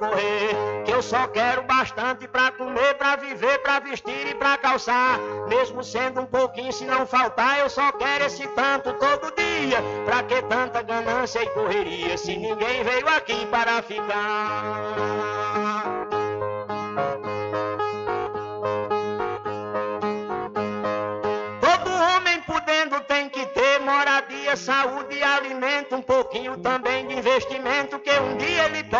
Pode socorrer. Que eu só quero bastante pra comer, pra viver, pra vestir e pra calçar. Mesmo sendo um pouquinho, se não faltar, eu só quero esse tanto todo dia. Pra que tanta ganância e correria, se ninguém veio aqui para ficar? saúde e alimento, um pouquinho também de investimento, que um dia ele pode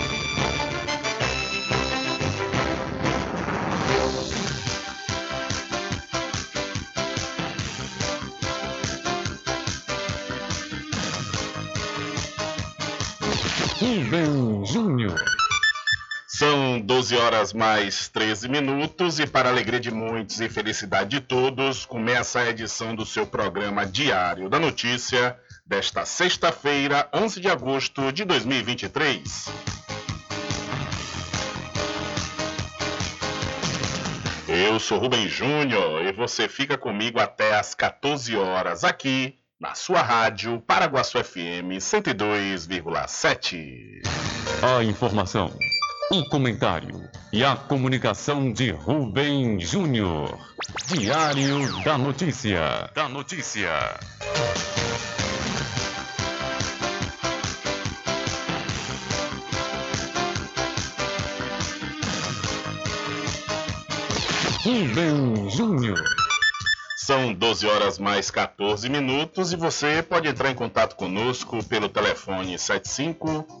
Horas mais 13 minutos e para alegria de muitos e felicidade de todos, começa a edição do seu programa Diário da Notícia desta sexta-feira, 11 de agosto de 2023. Eu sou Rubem Júnior e você fica comigo até às 14 horas aqui na sua rádio Paraguaçu FM 102,7. A informação, o comentário e a comunicação de Rubem Júnior. Diário da Notícia. Da Notícia. Rubem Júnior. São 12 horas mais 14 minutos e você pode entrar em contato conosco pelo telefone 75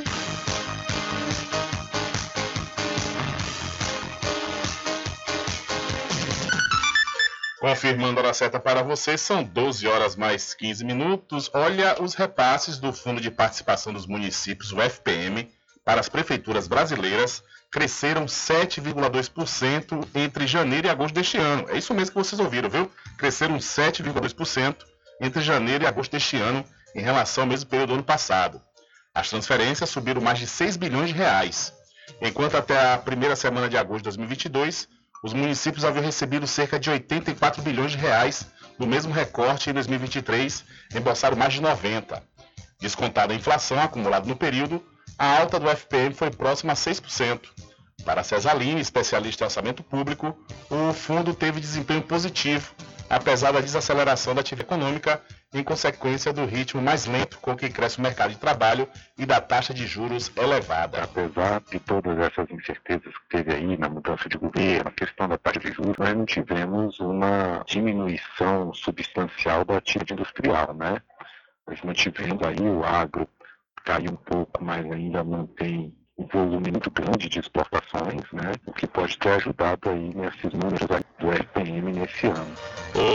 Confirmando a hora certa para você, são 12 horas mais 15 minutos. Olha os repasses do Fundo de Participação dos Municípios, o FPM, para as prefeituras brasileiras cresceram 7,2% entre janeiro e agosto deste ano. É isso mesmo que vocês ouviram, viu? Cresceram 7,2% entre janeiro e agosto deste ano em relação ao mesmo período do ano passado. As transferências subiram mais de 6 bilhões de reais, enquanto até a primeira semana de agosto de 2022 os municípios haviam recebido cerca de 84 bilhões de reais no mesmo recorte em 2023, embolsaram mais de 90. Descontada a inflação acumulada no período, a alta do FPM foi próxima a 6%. Para Cesaline, especialista em orçamento público, o fundo teve desempenho positivo, apesar da desaceleração da atividade econômica em consequência do ritmo mais lento com que cresce o mercado de trabalho e da taxa de juros elevada. Apesar de todas essas incertezas que teve aí na mudança de governo, a questão da taxa de juros, nós não tivemos uma diminuição substancial da atividade industrial, né? Nós mantivemos aí o agro caiu um pouco, mas ainda mantém um volume muito grande de exportações, né? O que pode ter ajudado aí nesses números do FPM nesse ano.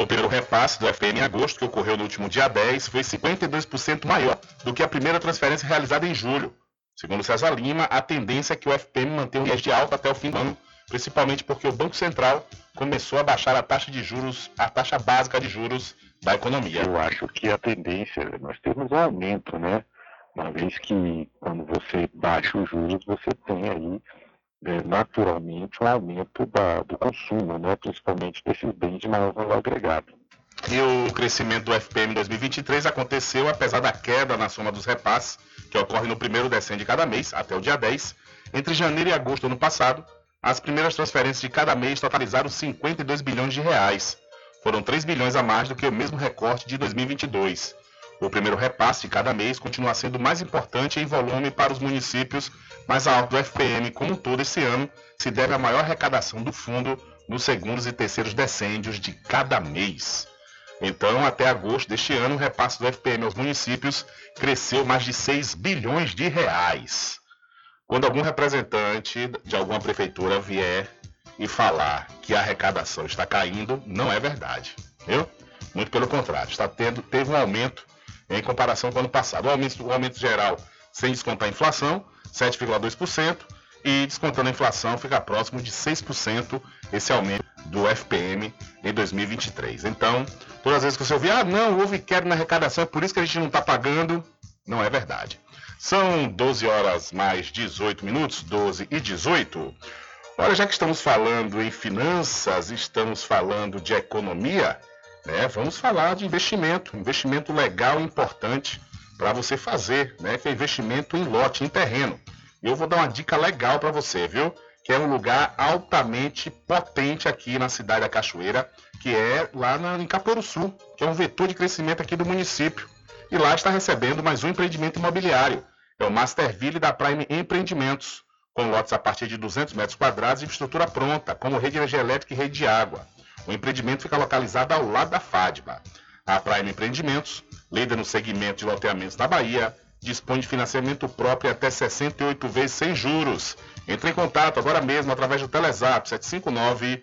O primeiro repasse do FPM em agosto, que ocorreu no último dia 10, foi 52% maior do que a primeira transferência realizada em julho. Segundo César Lima, a tendência é que o FPM mantenha um viés de alta até o fim do ano, principalmente porque o Banco Central começou a baixar a taxa de juros, a taxa básica de juros da economia. Eu acho que a tendência, nós temos um aumento, né? Uma vez que quando você baixa os juros, você tem aí é, naturalmente um aumento da, do consumo, né? principalmente desses bens de maior valor agregado. E o crescimento do FPM em 2023 aconteceu apesar da queda na soma dos repasses, que ocorre no primeiro decênio de cada mês, até o dia 10. Entre janeiro e agosto do ano passado, as primeiras transferências de cada mês totalizaram 52 bilhões de reais. Foram 3 bilhões a mais do que o mesmo recorte de 2022. O primeiro repasse cada mês continua sendo mais importante em volume para os municípios, mas a alta do FPM, como um todo esse ano, se deve à maior arrecadação do fundo nos segundos e terceiros decênios de cada mês. Então, até agosto deste ano, o repasse do FPM aos municípios cresceu mais de 6 bilhões de reais. Quando algum representante de alguma prefeitura vier e falar que a arrecadação está caindo, não é verdade. Viu? Muito pelo contrário, está tendo, teve um aumento em comparação com o ano passado. O aumento, o aumento geral, sem descontar a inflação, 7,2%, e descontando a inflação, fica próximo de 6% esse aumento do FPM em 2023. Então, todas as vezes que você ouvir, ah, não, houve queda na arrecadação, é por isso que a gente não está pagando, não é verdade. São 12 horas mais 18 minutos, 12 e 18. Olha, já que estamos falando em finanças, estamos falando de economia, né? Vamos falar de investimento, investimento legal e importante para você fazer, né? Que é investimento em lote, em terreno. E eu vou dar uma dica legal para você, viu? Que é um lugar altamente potente aqui na cidade da Cachoeira, que é lá na, em Sul, que é um vetor de crescimento aqui do município. E lá está recebendo mais um empreendimento imobiliário. É o Masterville da Prime Empreendimentos, com lotes a partir de 200 metros quadrados e infraestrutura pronta, como rede de energia elétrica e rede de água. O empreendimento fica localizado ao lado da FADBA. A Prime Empreendimentos, líder no segmento de loteamentos na Bahia, dispõe de financiamento próprio até 68 vezes sem juros. Entre em contato agora mesmo através do Telezap 759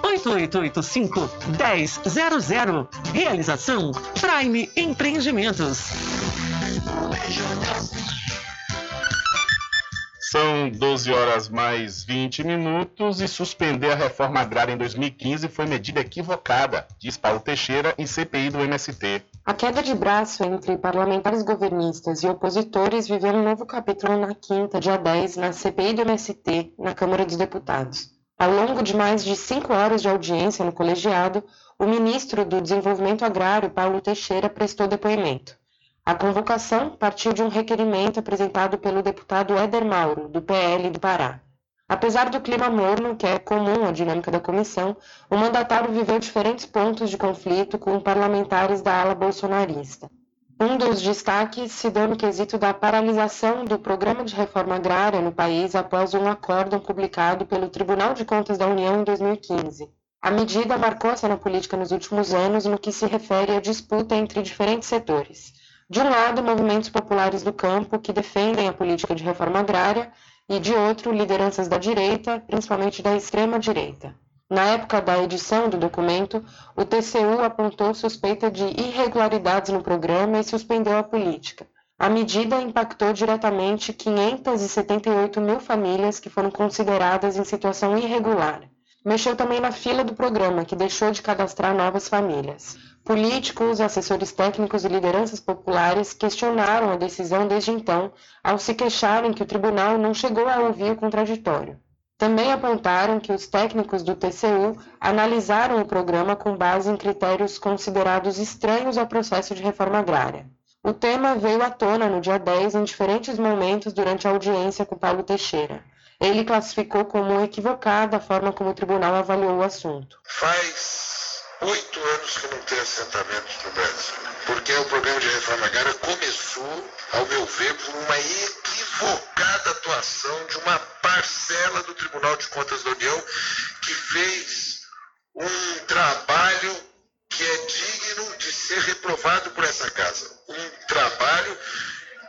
98885 1000. Realização Prime Empreendimentos. São 12 horas mais 20 minutos e suspender a reforma agrária em 2015 foi medida equivocada, diz Paulo Teixeira em CPI do MST. A queda de braço entre parlamentares governistas e opositores viveu um novo capítulo na quinta, dia 10, na CPI do MST, na Câmara dos Deputados. Ao longo de mais de cinco horas de audiência no colegiado, o ministro do Desenvolvimento Agrário, Paulo Teixeira, prestou depoimento. A convocação partiu de um requerimento apresentado pelo deputado Éder Mauro, do PL do Pará. Apesar do clima morno, que é comum à dinâmica da comissão, o mandatário viveu diferentes pontos de conflito com parlamentares da ala bolsonarista. Um dos destaques se deu no quesito da paralisação do programa de reforma agrária no país após um acórdão publicado pelo Tribunal de Contas da União em 2015. A medida marcou a cena política nos últimos anos no que se refere à disputa entre diferentes setores. De um lado, movimentos populares do campo que defendem a política de reforma agrária, e de outro, lideranças da direita, principalmente da extrema-direita. Na época da edição do documento, o TCU apontou suspeita de irregularidades no programa e suspendeu a política. A medida impactou diretamente 578 mil famílias que foram consideradas em situação irregular. Mexeu também na fila do programa, que deixou de cadastrar novas famílias. Políticos, assessores técnicos e lideranças populares questionaram a decisão desde então, ao se queixarem que o tribunal não chegou a ouvir o contraditório. Também apontaram que os técnicos do TCU analisaram o programa com base em critérios considerados estranhos ao processo de reforma agrária. O tema veio à tona no dia 10 em diferentes momentos durante a audiência com Paulo Teixeira. Ele classificou como equivocada a forma como o tribunal avaliou o assunto. Faz oito anos que não tem assentamentos no Brasil, porque o programa de reforma agrária começou, ao meu ver, por uma equivocada atuação de uma parcela do Tribunal de Contas da União que fez um trabalho que é digno de ser reprovado por essa casa. Um trabalho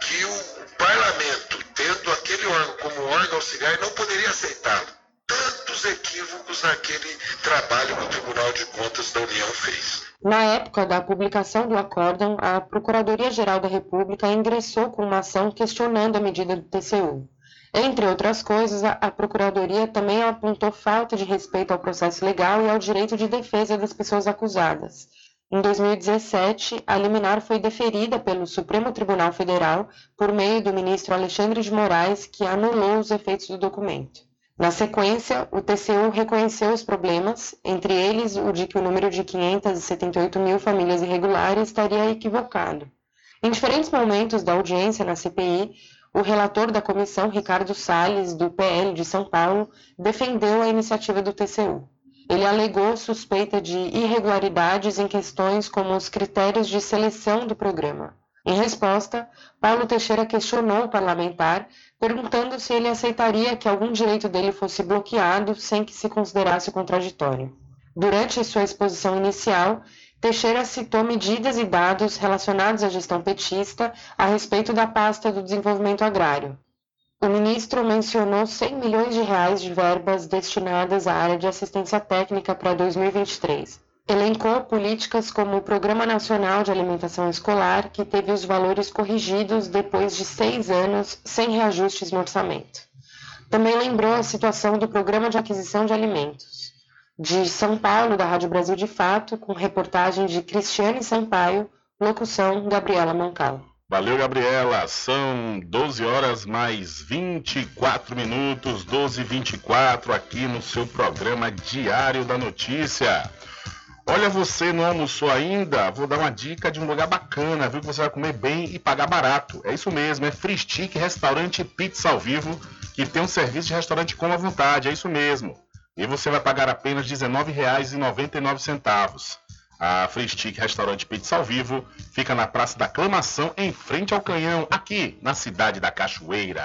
que o parlamento, tendo aquele órgão como órgão auxiliar, não poderia aceitá-lo. Tantos equívocos naquele trabalho que o Tribunal de Contas da União fez. Na época da publicação do acórdão, a Procuradoria-Geral da República ingressou com uma ação questionando a medida do TCU. Entre outras coisas, a Procuradoria também apontou falta de respeito ao processo legal e ao direito de defesa das pessoas acusadas. Em 2017, a liminar foi deferida pelo Supremo Tribunal Federal por meio do ministro Alexandre de Moraes, que anulou os efeitos do documento. Na sequência, o TCU reconheceu os problemas, entre eles o de que o número de 578 mil famílias irregulares estaria equivocado. Em diferentes momentos da audiência na CPI, o relator da comissão, Ricardo Salles, do PL de São Paulo, defendeu a iniciativa do TCU. Ele alegou suspeita de irregularidades em questões como os critérios de seleção do programa. Em resposta, Paulo Teixeira questionou o parlamentar, perguntando se ele aceitaria que algum direito dele fosse bloqueado sem que se considerasse contraditório. Durante sua exposição inicial, Teixeira citou medidas e dados relacionados à gestão petista a respeito da pasta do desenvolvimento agrário. O ministro mencionou 100 milhões de reais de verbas destinadas à área de assistência técnica para 2023. Elencou políticas como o Programa Nacional de Alimentação Escolar, que teve os valores corrigidos depois de seis anos sem reajustes no orçamento. Também lembrou a situação do Programa de Aquisição de Alimentos de São Paulo, da Rádio Brasil de Fato, com reportagem de Cristiane Sampaio, locução Gabriela Mancal. Valeu, Gabriela. São 12 horas mais 24 minutos, 12 e 24 aqui no seu programa Diário da Notícia. Olha, você não almoçou ainda? Vou dar uma dica de um lugar bacana, viu? Que você vai comer bem e pagar barato. É isso mesmo, é Free Stick Restaurante Pizza ao Vivo, que tem um serviço de restaurante com a vontade, é isso mesmo. E você vai pagar apenas R$19,99. A Free Stick Restaurante Pizza ao Vivo fica na Praça da Aclamação, em frente ao Canhão, aqui na cidade da Cachoeira.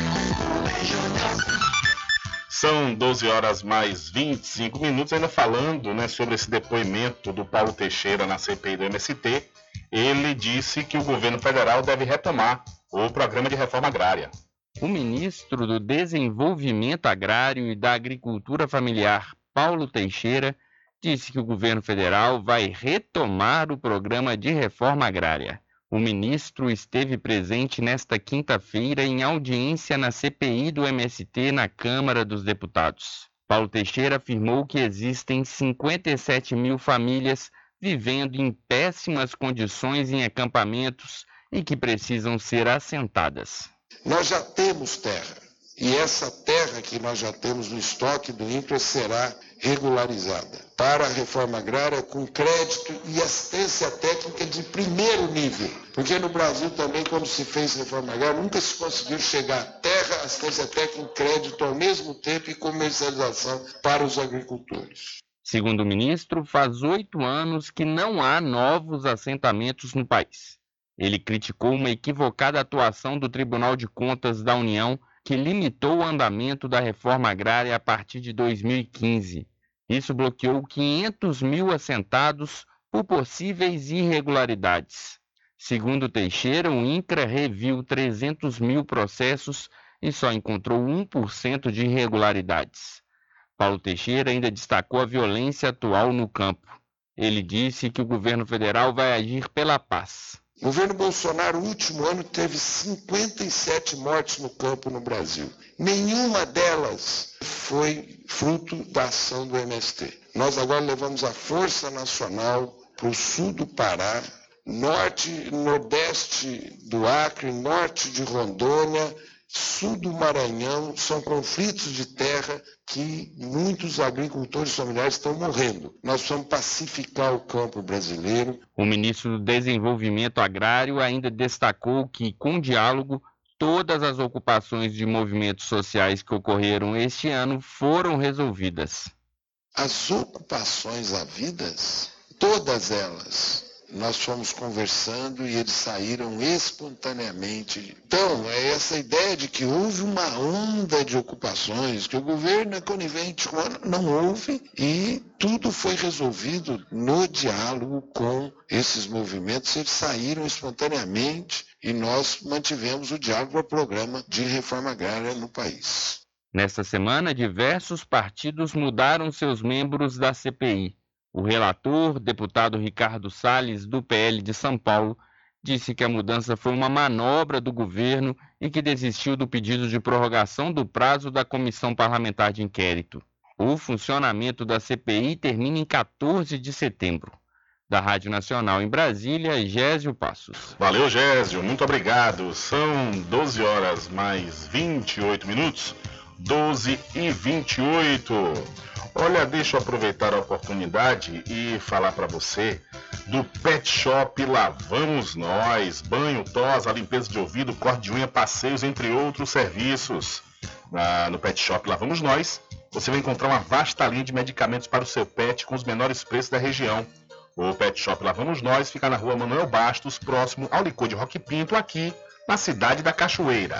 São 12 horas mais 25 minutos, ainda falando né, sobre esse depoimento do Paulo Teixeira na CPI do MST. Ele disse que o governo federal deve retomar o programa de reforma agrária. O ministro do Desenvolvimento Agrário e da Agricultura Familiar, Paulo Teixeira, disse que o governo federal vai retomar o programa de reforma agrária. O ministro esteve presente nesta quinta-feira em audiência na CPI do MST na Câmara dos Deputados. Paulo Teixeira afirmou que existem 57 mil famílias vivendo em péssimas condições em acampamentos e que precisam ser assentadas. Nós já temos terra e essa terra que nós já temos no estoque do INCRA será regularizada para a reforma agrária com crédito e assistência técnica de primeiro nível. Porque no Brasil também, quando se fez reforma agrária, nunca se conseguiu chegar a terra, assistência técnica e crédito ao mesmo tempo e comercialização para os agricultores. Segundo o ministro, faz oito anos que não há novos assentamentos no país. Ele criticou uma equivocada atuação do Tribunal de Contas da União que limitou o andamento da reforma agrária a partir de 2015. Isso bloqueou 500 mil assentados por possíveis irregularidades. Segundo Teixeira, o INCRA reviu 300 mil processos e só encontrou 1% de irregularidades. Paulo Teixeira ainda destacou a violência atual no campo. Ele disse que o governo federal vai agir pela paz. O governo Bolsonaro, no último ano, teve 57 mortes no campo no Brasil. Nenhuma delas foi fruto da ação do MST. Nós agora levamos a Força Nacional para o sul do Pará, norte, nordeste do Acre, norte de Rondônia, sul do Maranhão, são conflitos de terra que muitos agricultores familiares estão morrendo. Nós precisamos pacificar o campo brasileiro. O ministro do Desenvolvimento Agrário ainda destacou que, com diálogo, todas as ocupações de movimentos sociais que ocorreram este ano foram resolvidas. As ocupações havidas, todas elas, nós fomos conversando e eles saíram espontaneamente. Então, é essa ideia de que houve uma onda de ocupações, que o governo é conivente com não houve e tudo foi resolvido no diálogo com esses movimentos, eles saíram espontaneamente e nós mantivemos o diálogo para o programa de reforma agrária no país. Nesta semana, diversos partidos mudaram seus membros da CPI. O relator, deputado Ricardo Salles, do PL de São Paulo, disse que a mudança foi uma manobra do governo e que desistiu do pedido de prorrogação do prazo da comissão parlamentar de inquérito. O funcionamento da CPI termina em 14 de setembro. Da Rádio Nacional em Brasília, Gésio Passos. Valeu, Gésio, muito obrigado. São 12 horas mais 28 minutos. 12 e 28. Olha, deixa eu aproveitar a oportunidade e falar para você do Pet Shop Lavamos Nós, banho, tosa, limpeza de ouvido, corte de unha, passeios, entre outros serviços. No Pet Shop Lavamos Nós, você vai encontrar uma vasta linha de medicamentos para o seu pet com os menores preços da região. O Pet Shop Lavamos Nós fica na rua Manuel Bastos, próximo ao licor de Rock Pinto, aqui na cidade da Cachoeira.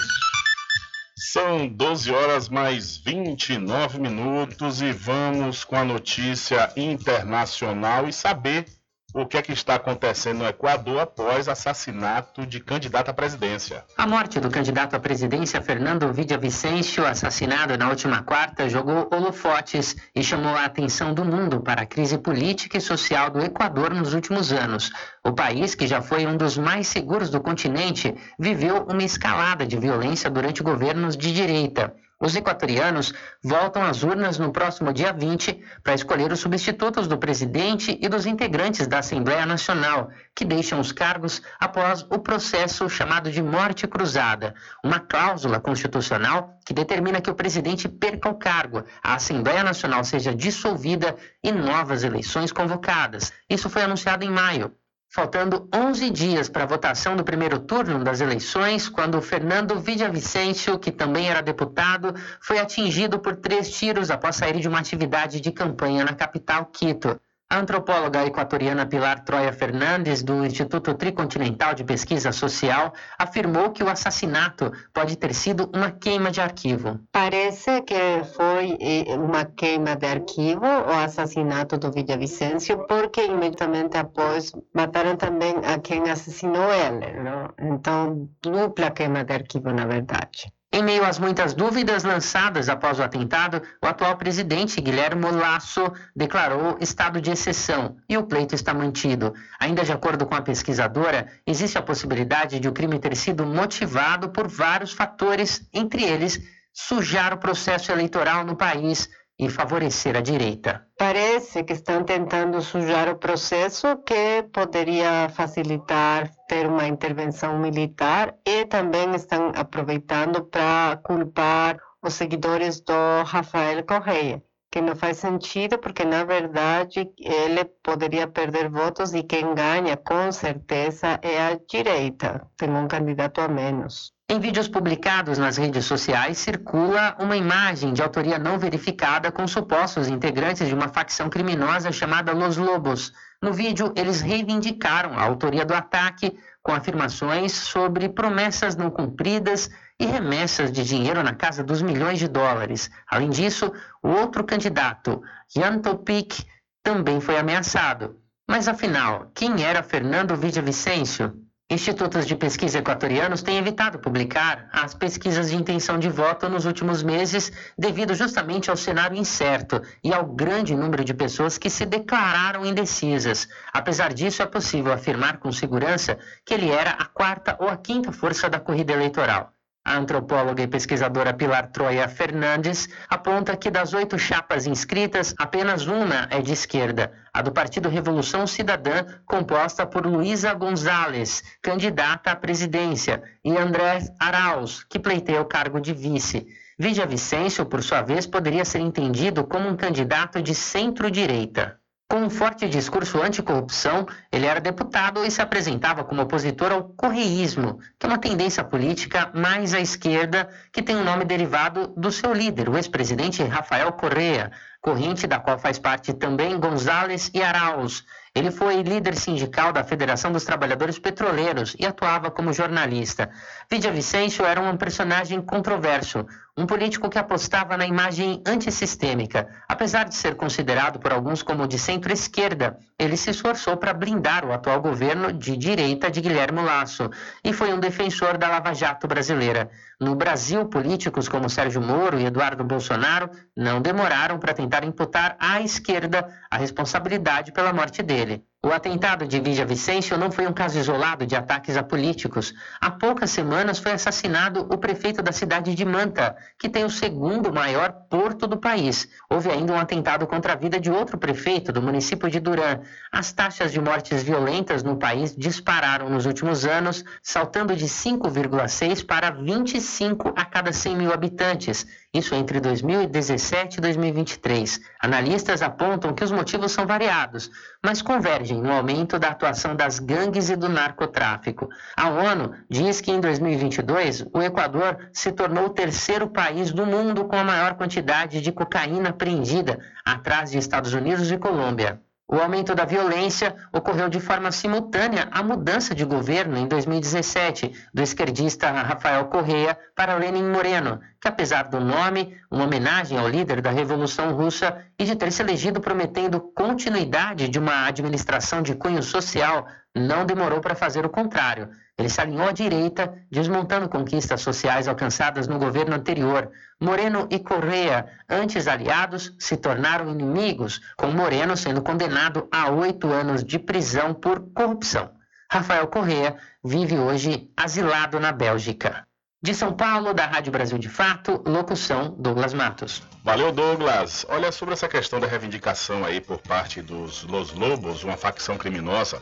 São 12 horas mais 29 minutos e vamos com a notícia internacional e saber o que é que está acontecendo no Equador após assassinato de candidato à presidência. A morte do candidato à presidência Fernando Villavicencio, assassinado na última quarta, jogou holofotes e chamou a atenção do mundo para a crise política e social do Equador nos últimos anos. O país, que já foi um dos mais seguros do continente, viveu uma escalada de violência durante governos de direita. Os equatorianos voltam às urnas no próximo dia 20 para escolher os substitutos do presidente e dos integrantes da Assembleia Nacional, que deixam os cargos após o processo chamado de morte cruzada, uma cláusula constitucional que determina que o presidente perca o cargo, a Assembleia Nacional seja dissolvida e novas eleições convocadas. Isso foi anunciado em maio. Faltando 11 dias para a votação do primeiro turno das eleições, quando Fernando Villavicencio, que também era deputado, foi atingido por três tiros após sair de uma atividade de campanha na capital Quito. A antropóloga equatoriana Pilar Troia Fernandes, do Instituto Tricontinental de Pesquisa Social, afirmou que o assassinato pode ter sido uma queima de arquivo. Parece que foi eh, uma queima de arquivo, o assassinato do Villavicencio, porque imediatamente após mataram também a quem assassinou ele. Não? Então, dupla queima de arquivo, na verdade. Em meio às muitas dúvidas lançadas após o atentado, o atual presidente Guilherme Lasso declarou estado de exceção e o pleito está mantido. Ainda de acordo com a pesquisadora, existe a possibilidade de o crime ter sido motivado por vários fatores, entre eles sujar o processo eleitoral no país e favorecer a direita. Parece que estão tentando sujar o processo que poderia facilitar ter uma intervenção militar e também estão aproveitando para culpar os seguidores do Rafael Correia, que não faz sentido porque na verdade ele poderia perder votos e quem ganha com certeza é a direita, tem um candidato a menos. Em vídeos publicados nas redes sociais, circula uma imagem de autoria não verificada com supostos integrantes de uma facção criminosa chamada Los Lobos. No vídeo, eles reivindicaram a autoria do ataque com afirmações sobre promessas não cumpridas e remessas de dinheiro na casa dos milhões de dólares. Além disso, o outro candidato, Jan Topic, também foi ameaçado. Mas afinal, quem era Fernando Villavicencio? Institutos de pesquisa equatorianos têm evitado publicar as pesquisas de intenção de voto nos últimos meses, devido justamente ao cenário incerto e ao grande número de pessoas que se declararam indecisas. Apesar disso, é possível afirmar com segurança que ele era a quarta ou a quinta força da corrida eleitoral. A antropóloga e pesquisadora Pilar Troia Fernandes aponta que das oito chapas inscritas, apenas uma é de esquerda, a do Partido Revolução Cidadã, composta por Luísa Gonzalez, candidata à presidência, e André Arauz, que pleiteia o cargo de vice. Vidia Vicêncio, por sua vez, poderia ser entendido como um candidato de centro-direita. Com um forte discurso anticorrupção, ele era deputado e se apresentava como opositor ao correísmo, que é uma tendência política mais à esquerda que tem um nome derivado do seu líder, o ex-presidente Rafael Correa, corrente da qual faz parte também González e Arauz. Ele foi líder sindical da Federação dos Trabalhadores Petroleiros e atuava como jornalista. Vidia Vicêncio era um personagem controverso, um político que apostava na imagem antissistêmica. Apesar de ser considerado por alguns como de centro-esquerda, ele se esforçou para blindar o atual governo de direita de Guilherme Lasso e foi um defensor da Lava Jato brasileira. No Brasil, políticos como Sérgio Moro e Eduardo Bolsonaro não demoraram para tentar imputar à esquerda a responsabilidade pela morte dele. O atentado de Vigia Vicêncio não foi um caso isolado de ataques a políticos. Há poucas semanas foi assassinado o prefeito da cidade de Manta, que tem o segundo maior porto do país. Houve ainda um atentado contra a vida de outro prefeito do município de Duran. As taxas de mortes violentas no país dispararam nos últimos anos, saltando de 5,6 para 25 a cada 100 mil habitantes. Isso entre 2017 e 2023. Analistas apontam que os motivos são variados, mas convergem no aumento da atuação das gangues e do narcotráfico. A ONU diz que em 2022 o Equador se tornou o terceiro país do mundo com a maior quantidade de cocaína apreendida, atrás de Estados Unidos e Colômbia. O aumento da violência ocorreu de forma simultânea à mudança de governo em 2017 do esquerdista Rafael Correa para Lenin Moreno, que apesar do nome, uma homenagem ao líder da Revolução Russa e de ter se elegido prometendo continuidade de uma administração de cunho social, não demorou para fazer o contrário. Ele se alinhou à direita, desmontando conquistas sociais alcançadas no governo anterior. Moreno e Correa, antes aliados, se tornaram inimigos, com Moreno sendo condenado a oito anos de prisão por corrupção. Rafael Correa vive hoje asilado na Bélgica. De São Paulo, da Rádio Brasil de Fato, locução Douglas Matos. Valeu, Douglas. Olha sobre essa questão da reivindicação aí por parte dos Los Lobos, uma facção criminosa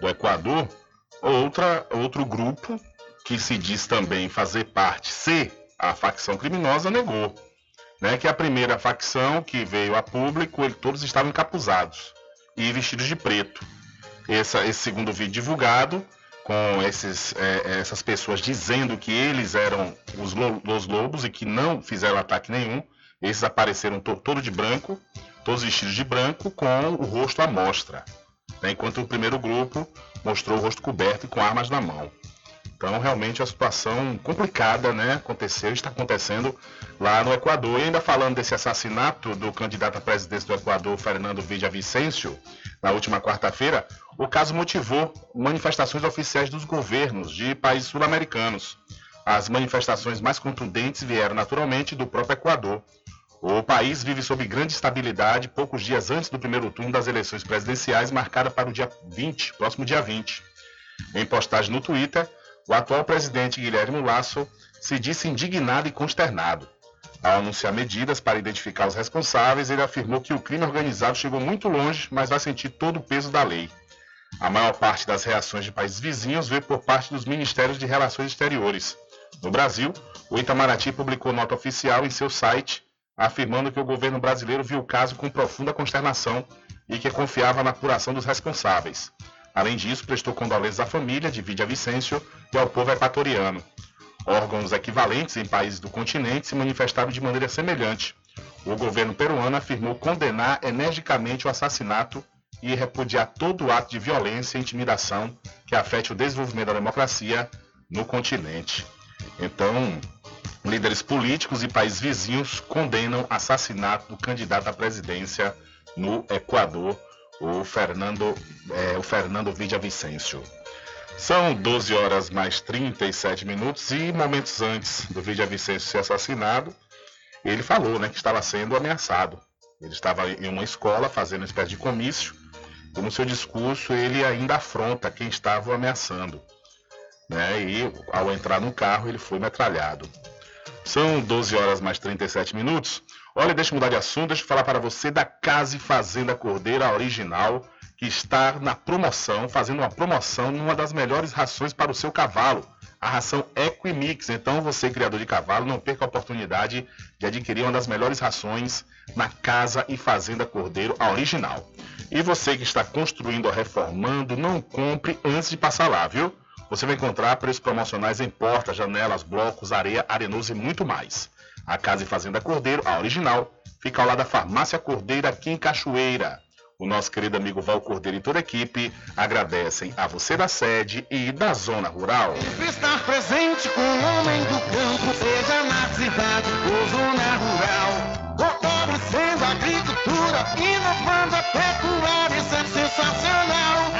do Equador, outra, outro grupo que se diz também fazer parte, ser a facção criminosa, negou. Né, que a primeira facção que veio a público, ele, todos estavam encapuzados e vestidos de preto. Essa, esse segundo vídeo divulgado, com esses, é, essas pessoas dizendo que eles eram os, lo, os lobos e que não fizeram ataque nenhum, esses apareceram to, de branco, todos vestidos de branco, com o rosto à mostra né, enquanto o primeiro grupo mostrou o rosto coberto e com armas na mão. Então, realmente, a situação complicada né, aconteceu, está acontecendo lá no Equador. E ainda falando desse assassinato do candidato à presidência do Equador, Fernando Vicencio, na última quarta-feira, o caso motivou manifestações oficiais dos governos de países sul-americanos. As manifestações mais contundentes vieram naturalmente do próprio Equador, o país vive sob grande estabilidade poucos dias antes do primeiro turno das eleições presidenciais, marcada para o dia 20, próximo dia 20. Em postagem no Twitter, o atual presidente Guilherme Lasso se disse indignado e consternado. Ao anunciar medidas para identificar os responsáveis, ele afirmou que o crime organizado chegou muito longe, mas vai sentir todo o peso da lei. A maior parte das reações de países vizinhos veio por parte dos Ministérios de Relações Exteriores. No Brasil, o Itamaraty publicou nota oficial em seu site afirmando que o governo brasileiro viu o caso com profunda consternação e que confiava na apuração dos responsáveis. Além disso, prestou condolências à família de Vidia Vicêncio e ao povo equatoriano. Órgãos equivalentes em países do continente se manifestaram de maneira semelhante. O governo peruano afirmou condenar energicamente o assassinato e repudiar todo ato de violência e intimidação que afete o desenvolvimento da democracia no continente. Então, Líderes políticos e países vizinhos condenam assassinato do candidato à presidência no Equador, o Fernando, é, o Fernando Vicencio. São 12 horas mais 37 minutos e momentos antes do Vicencio ser assassinado, ele falou né, que estava sendo ameaçado. Ele estava em uma escola fazendo uma espécie de comício e no seu discurso ele ainda afronta quem estava o ameaçando. Né, e ao entrar no carro ele foi metralhado. São 12 horas mais 37 minutos. Olha, deixa eu mudar de assunto, deixa eu falar para você da Casa e Fazenda Cordeira Original, que está na promoção, fazendo uma promoção numa das melhores rações para o seu cavalo, a ração Equimix. Então, você, criador de cavalo, não perca a oportunidade de adquirir uma das melhores rações na Casa e Fazenda Cordeiro Original. E você que está construindo ou reformando, não compre antes de passar lá, viu? Você vai encontrar preços promocionais em portas, janelas, blocos, areia, arenoso e muito mais. A Casa e Fazenda Cordeiro, a original, fica ao lado da Farmácia Cordeiro aqui em Cachoeira. O nosso querido amigo Val Cordeiro e toda a equipe agradecem a você da sede e da zona rural. Estar presente com o homem do campo, seja na cidade ou zona rural. Fortalecendo a agricultura, inovando a pecuária, isso é sensacional.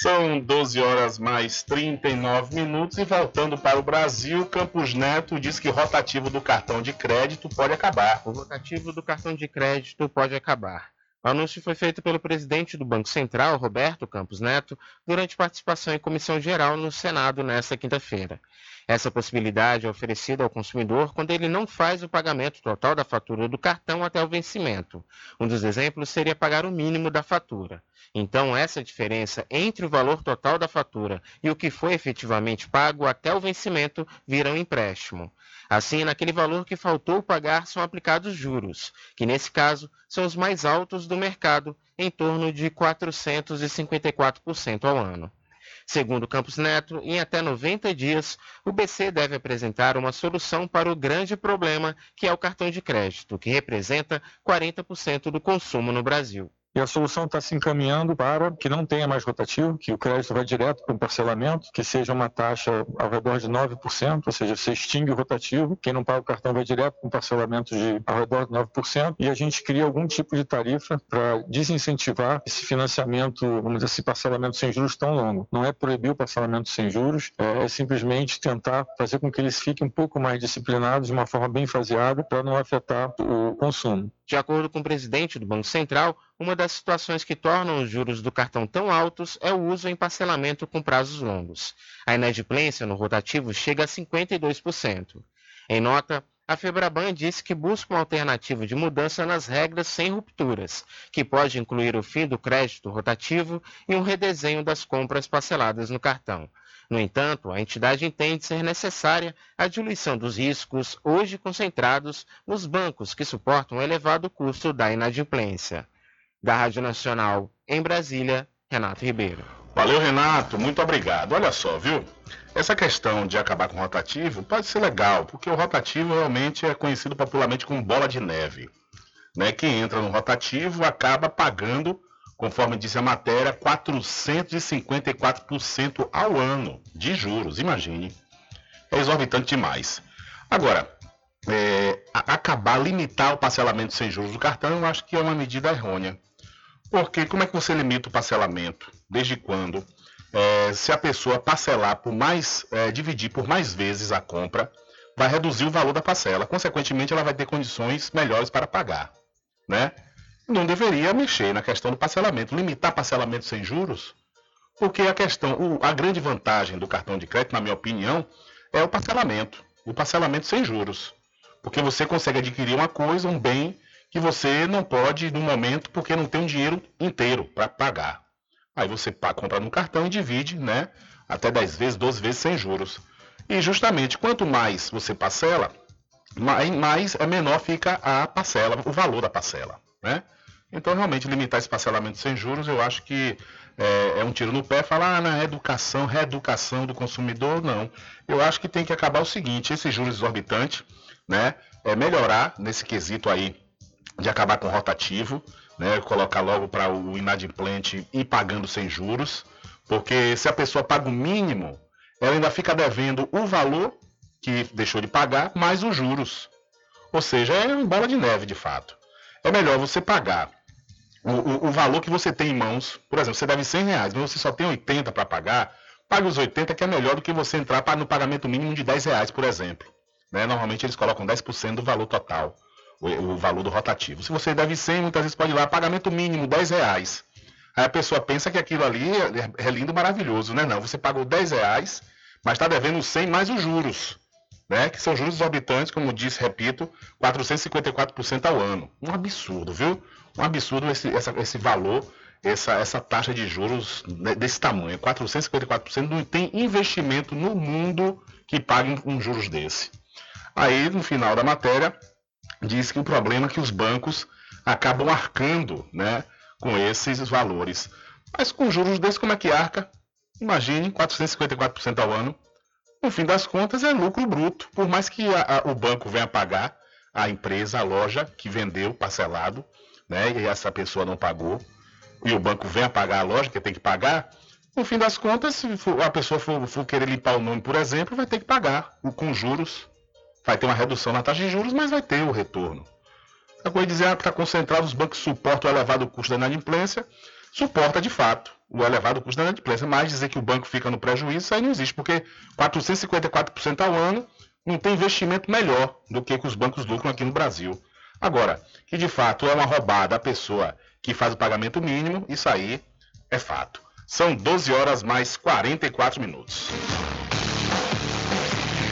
São 12 horas mais 39 minutos e voltando para o Brasil, Campos Neto diz que rotativo do cartão de crédito pode acabar. O rotativo do cartão de crédito pode acabar. O anúncio foi feito pelo presidente do Banco Central, Roberto Campos Neto, durante participação em comissão geral no Senado nesta quinta-feira. Essa possibilidade é oferecida ao consumidor quando ele não faz o pagamento total da fatura do cartão até o vencimento. Um dos exemplos seria pagar o mínimo da fatura. Então, essa diferença entre o valor total da fatura e o que foi efetivamente pago até o vencimento vira um empréstimo. Assim, naquele valor que faltou pagar são aplicados juros, que nesse caso são os mais altos do mercado, em torno de 454% ao ano. Segundo Campos Neto, em até 90 dias, o BC deve apresentar uma solução para o grande problema que é o cartão de crédito, que representa 40% do consumo no Brasil. E a solução está se encaminhando para que não tenha mais rotativo, que o crédito vai direto para um parcelamento, que seja uma taxa ao redor de 9%, ou seja, você extingue o rotativo, quem não paga o cartão vai direto para parcelamento de ao redor de 9%, e a gente cria algum tipo de tarifa para desincentivar esse financiamento, vamos dizer assim, parcelamento sem juros tão longo. Não é proibir o parcelamento sem juros, é simplesmente tentar fazer com que eles fiquem um pouco mais disciplinados de uma forma bem faseada para não afetar o consumo. De acordo com o presidente do Banco Central, uma das situações que tornam os juros do cartão tão altos é o uso em parcelamento com prazos longos. A inadimplência no rotativo chega a 52%. Em nota, a Febraban disse que busca uma alternativa de mudança nas regras sem rupturas, que pode incluir o fim do crédito rotativo e um redesenho das compras parceladas no cartão. No entanto, a entidade entende ser necessária a diluição dos riscos hoje concentrados nos bancos que suportam o elevado custo da inadimplência. Da Rádio Nacional, em Brasília, Renato Ribeiro. Valeu, Renato. Muito obrigado. Olha só, viu? Essa questão de acabar com o rotativo pode ser legal, porque o rotativo realmente é conhecido popularmente como bola de neve. Né? Quem entra no rotativo acaba pagando conforme diz a matéria, 454% ao ano de juros. Imagine. É exorbitante demais. Agora, é, acabar, limitar o parcelamento sem juros do cartão, eu acho que é uma medida errônea. Porque como é que você limita o parcelamento? Desde quando? É, se a pessoa parcelar por mais, é, dividir por mais vezes a compra, vai reduzir o valor da parcela. Consequentemente, ela vai ter condições melhores para pagar. Né? Não deveria mexer na questão do parcelamento, limitar parcelamento sem juros, porque a questão, a grande vantagem do cartão de crédito, na minha opinião, é o parcelamento, o parcelamento sem juros, porque você consegue adquirir uma coisa, um bem que você não pode no momento porque não tem um dinheiro inteiro para pagar. Aí você compra no cartão e divide, né, até 10 vezes, 12 vezes sem juros. E justamente quanto mais você parcela, mais, mais é menor fica a parcela, o valor da parcela, né? Então, realmente, limitar esse parcelamento sem juros, eu acho que é, é um tiro no pé. Falar ah, na educação, reeducação do consumidor, não. Eu acho que tem que acabar o seguinte: esse juros exorbitante, né? É melhorar nesse quesito aí de acabar com o rotativo, né? Colocar logo para o inadimplente ir pagando sem juros, porque se a pessoa paga o mínimo, ela ainda fica devendo o valor que deixou de pagar mais os juros. Ou seja, é uma bola de neve de fato. É melhor você pagar o, o, o, valor que você tem em mãos, por exemplo, você deve 100 reais, mas você só tem 80 para pagar, pague os 80 que é melhor do que você entrar no pagamento mínimo de 10 reais, por exemplo. Né? Normalmente eles colocam 10% do valor total, o, o, valor do rotativo. Se você deve 100, muitas vezes pode ir lá, pagamento mínimo 10 reais. Aí a pessoa pensa que aquilo ali é, é lindo, maravilhoso, né? Não, você pagou 10 reais, mas está devendo 100 mais os juros. Né, que são juros exorbitantes, como disse, repito, 454% ao ano. Um absurdo, viu? Um absurdo esse, essa, esse valor, essa, essa taxa de juros desse tamanho. 454% não tem investimento no mundo que pague um juros desse. Aí, no final da matéria, diz que o problema é que os bancos acabam arcando né, com esses valores. Mas com juros desses, como é que arca? Imagine, 454% ao ano. No fim das contas, é lucro bruto. Por mais que a, a, o banco venha pagar a empresa, a loja que vendeu parcelado, né? E essa pessoa não pagou. e o banco vem a pagar a loja, que tem que pagar, no fim das contas, se a pessoa for, for, querer limpar o nome, por exemplo, vai ter que pagar o com juros. Vai ter uma redução na taxa de juros, mas vai ter o retorno. A coisa dizer ah, que está concentrado, os bancos suportam o elevado custo da inadimplência, suporta de fato o elevado custo da inadimplência, mas dizer que o banco fica no prejuízo, isso aí não existe, porque 454% ao ano não tem investimento melhor do que, que os bancos lucram aqui no Brasil. Agora, que de fato é uma roubada a pessoa que faz o pagamento mínimo, isso aí é fato. São 12 horas mais 44 minutos.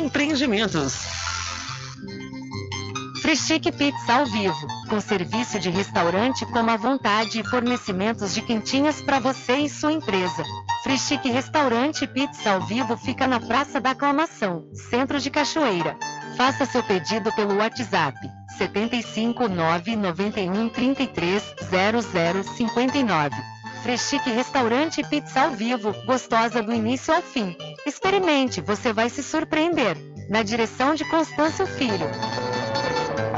Empreendimentos. Freschique Pizza ao vivo, com serviço de restaurante como a vontade e fornecimentos de quentinhas para você e sua empresa. Freschique Restaurante Pizza ao vivo fica na Praça da Aclamação, Centro de Cachoeira. Faça seu pedido pelo WhatsApp 75 991 33 0059. Freschique Restaurante Pizza ao vivo, gostosa do início ao fim. Experimente, você vai se surpreender. Na direção de Constâncio Filho.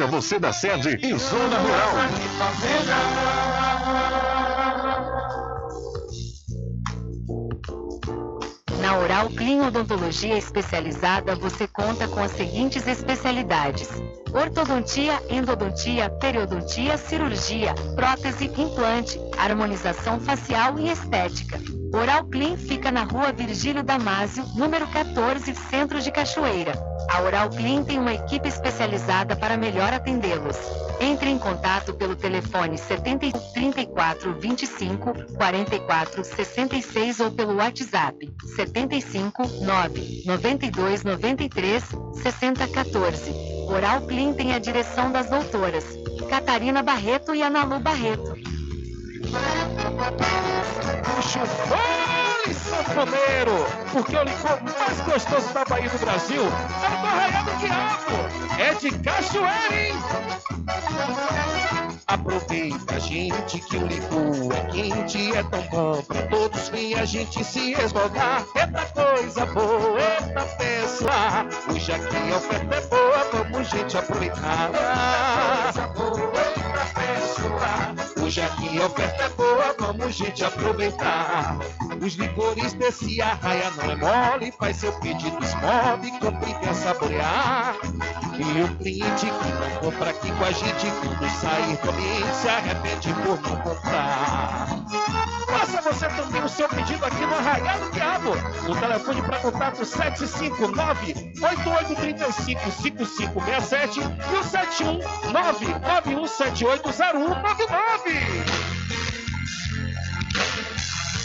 você da sede e Zona Rural. Na Oral Clean Odontologia Especializada, você conta com as seguintes especialidades: ortodontia, endodontia, periodontia, cirurgia, prótese, implante, harmonização facial e estética. Oral Clean fica na rua Virgílio Damásio, número 14, Centro de Cachoeira. A Oral Clean tem uma equipe especializada para melhor atendê-los. Entre em contato pelo telefone 70 34 25 44 66 ou pelo WhatsApp 75 9 92 93 60 14. Oral Clean tem a direção das doutoras Catarina Barreto e Analu Barreto. Puxa o fole, sanfoneiro! Porque o licor mais gostoso da Bahia do Brasil é do Arraial do Diabo! É de cachoeira, hein? Aproveita, gente, que o licor é quente, é tão bom pra todos que a gente se esmogar. Eita coisa boa, eita pessoa! Hoje aqui a oferta é boa, vamos, gente, aproveitar. Eita coisa boa, eita pessoa! Hoje aqui a oferta é boa, vamos, gente, aproveitar. Os licores desse arraia não é mole, faz seu pedido, esmove, compre e quer saborear. E o cliente que não compra aqui com a gente, quando sair ambiente, se arrepende por não comprar. Faça você também o seu pedido aqui no Arraial do Diabo. O telefone para contato 759-8835-5567 e o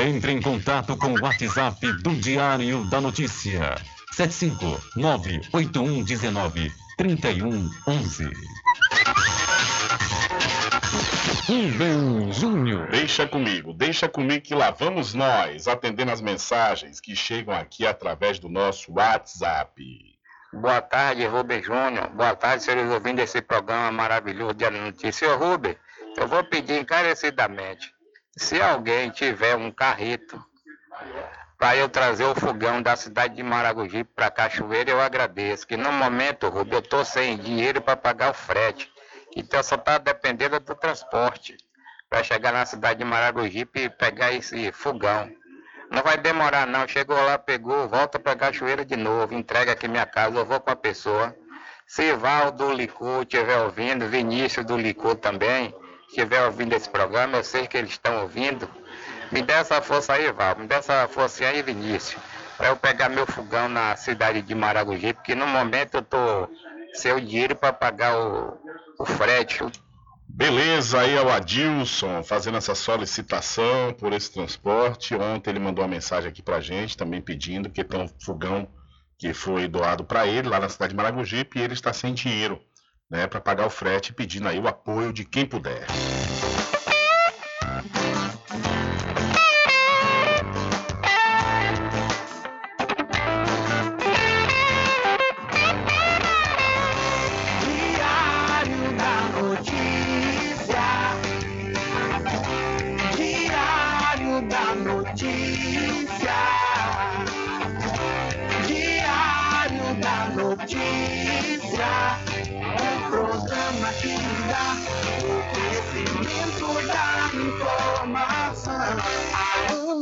Entre em contato com o WhatsApp do Diário da Notícia. 759-8119-3111. Rubem Júnior. Deixa comigo, deixa comigo que lá vamos nós, atendendo as mensagens que chegam aqui através do nosso WhatsApp. Boa tarde, Rubem Júnior. Boa tarde, senhores ouvindo esse programa maravilhoso de Notícia. Ô, Rubem, eu vou pedir encarecidamente se alguém tiver um carreto para eu trazer o fogão da cidade de Maragogi para Cachoeira, eu agradeço. Que no momento, Rubio, eu estou sem dinheiro para pagar o frete. Então só está dependendo do transporte para chegar na cidade de Maragogi e pegar esse fogão. Não vai demorar não. Chegou lá, pegou, volta para Cachoeira de novo, entrega aqui minha casa, eu vou com a pessoa. Se Val do Licor estiver ouvindo, Vinícius do Licor também, estiver ouvindo esse programa, eu sei que eles estão ouvindo. Me dê essa força aí, Val. Me dê essa força aí, Vinícius. Para eu pegar meu fogão na cidade de Maragogi, porque no momento eu tô sem o dinheiro para pagar o, o frete. Beleza, aí é o Adilson fazendo essa solicitação por esse transporte. Ontem ele mandou uma mensagem aqui pra gente também pedindo que tem um fogão que foi doado para ele lá na cidade de Maragogipe e ele está sem dinheiro né, para pagar o frete, pedindo aí o apoio de quem puder. Notícia.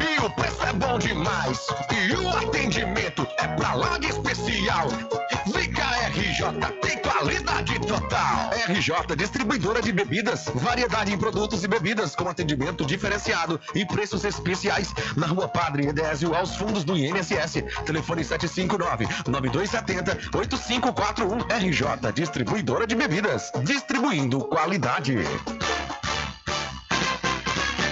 e o preço é bom demais. E o atendimento é pra lá de especial. Fica RJ, tem qualidade total. RJ, distribuidora de bebidas, variedade em produtos e bebidas com atendimento diferenciado e preços especiais na Rua Padre Edésio, aos fundos do INSS. Telefone 759-9270-8541. RJ, distribuidora de bebidas, distribuindo qualidade.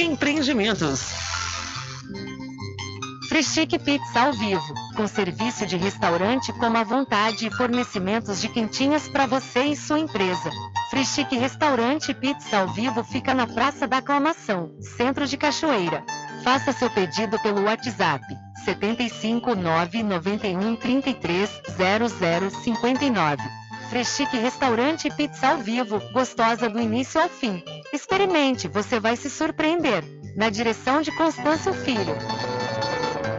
Empreendimentos. Freschique Pizza ao vivo, com serviço de restaurante como à vontade e fornecimentos de quentinhas para você e sua empresa. Freschique Restaurante Pizza ao vivo fica na Praça da Aclamação, Centro de Cachoeira. Faça seu pedido pelo WhatsApp 75 991 33 0059. Freschique Restaurante Pizza ao vivo, gostosa do início ao fim. Experimente, você vai se surpreender. Na direção de Constâncio Filho.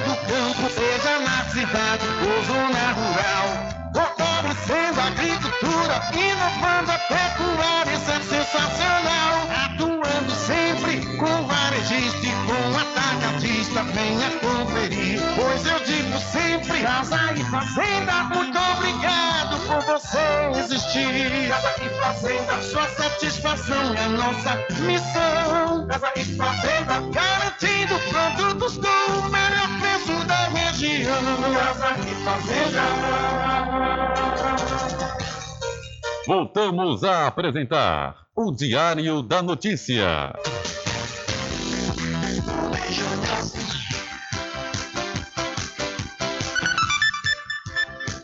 do campo, seja na cidade ou zona rural. Fortalecendo a agricultura, inovando a pecuária, isso é sensacional. Atuando sempre com varejista e com atacadista, venha conferir. Pois eu digo sempre, casa e fazenda, muito obrigado por você existir. Casa e fazenda, sua satisfação é nossa missão. Casa e fazenda, garantindo produtos do melhor região. Voltamos a apresentar o Diário da Notícia.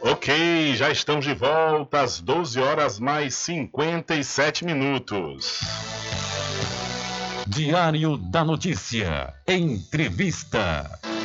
Ok, já estamos de volta às 12 horas mais 57 minutos. Diário da Notícia. Entrevista.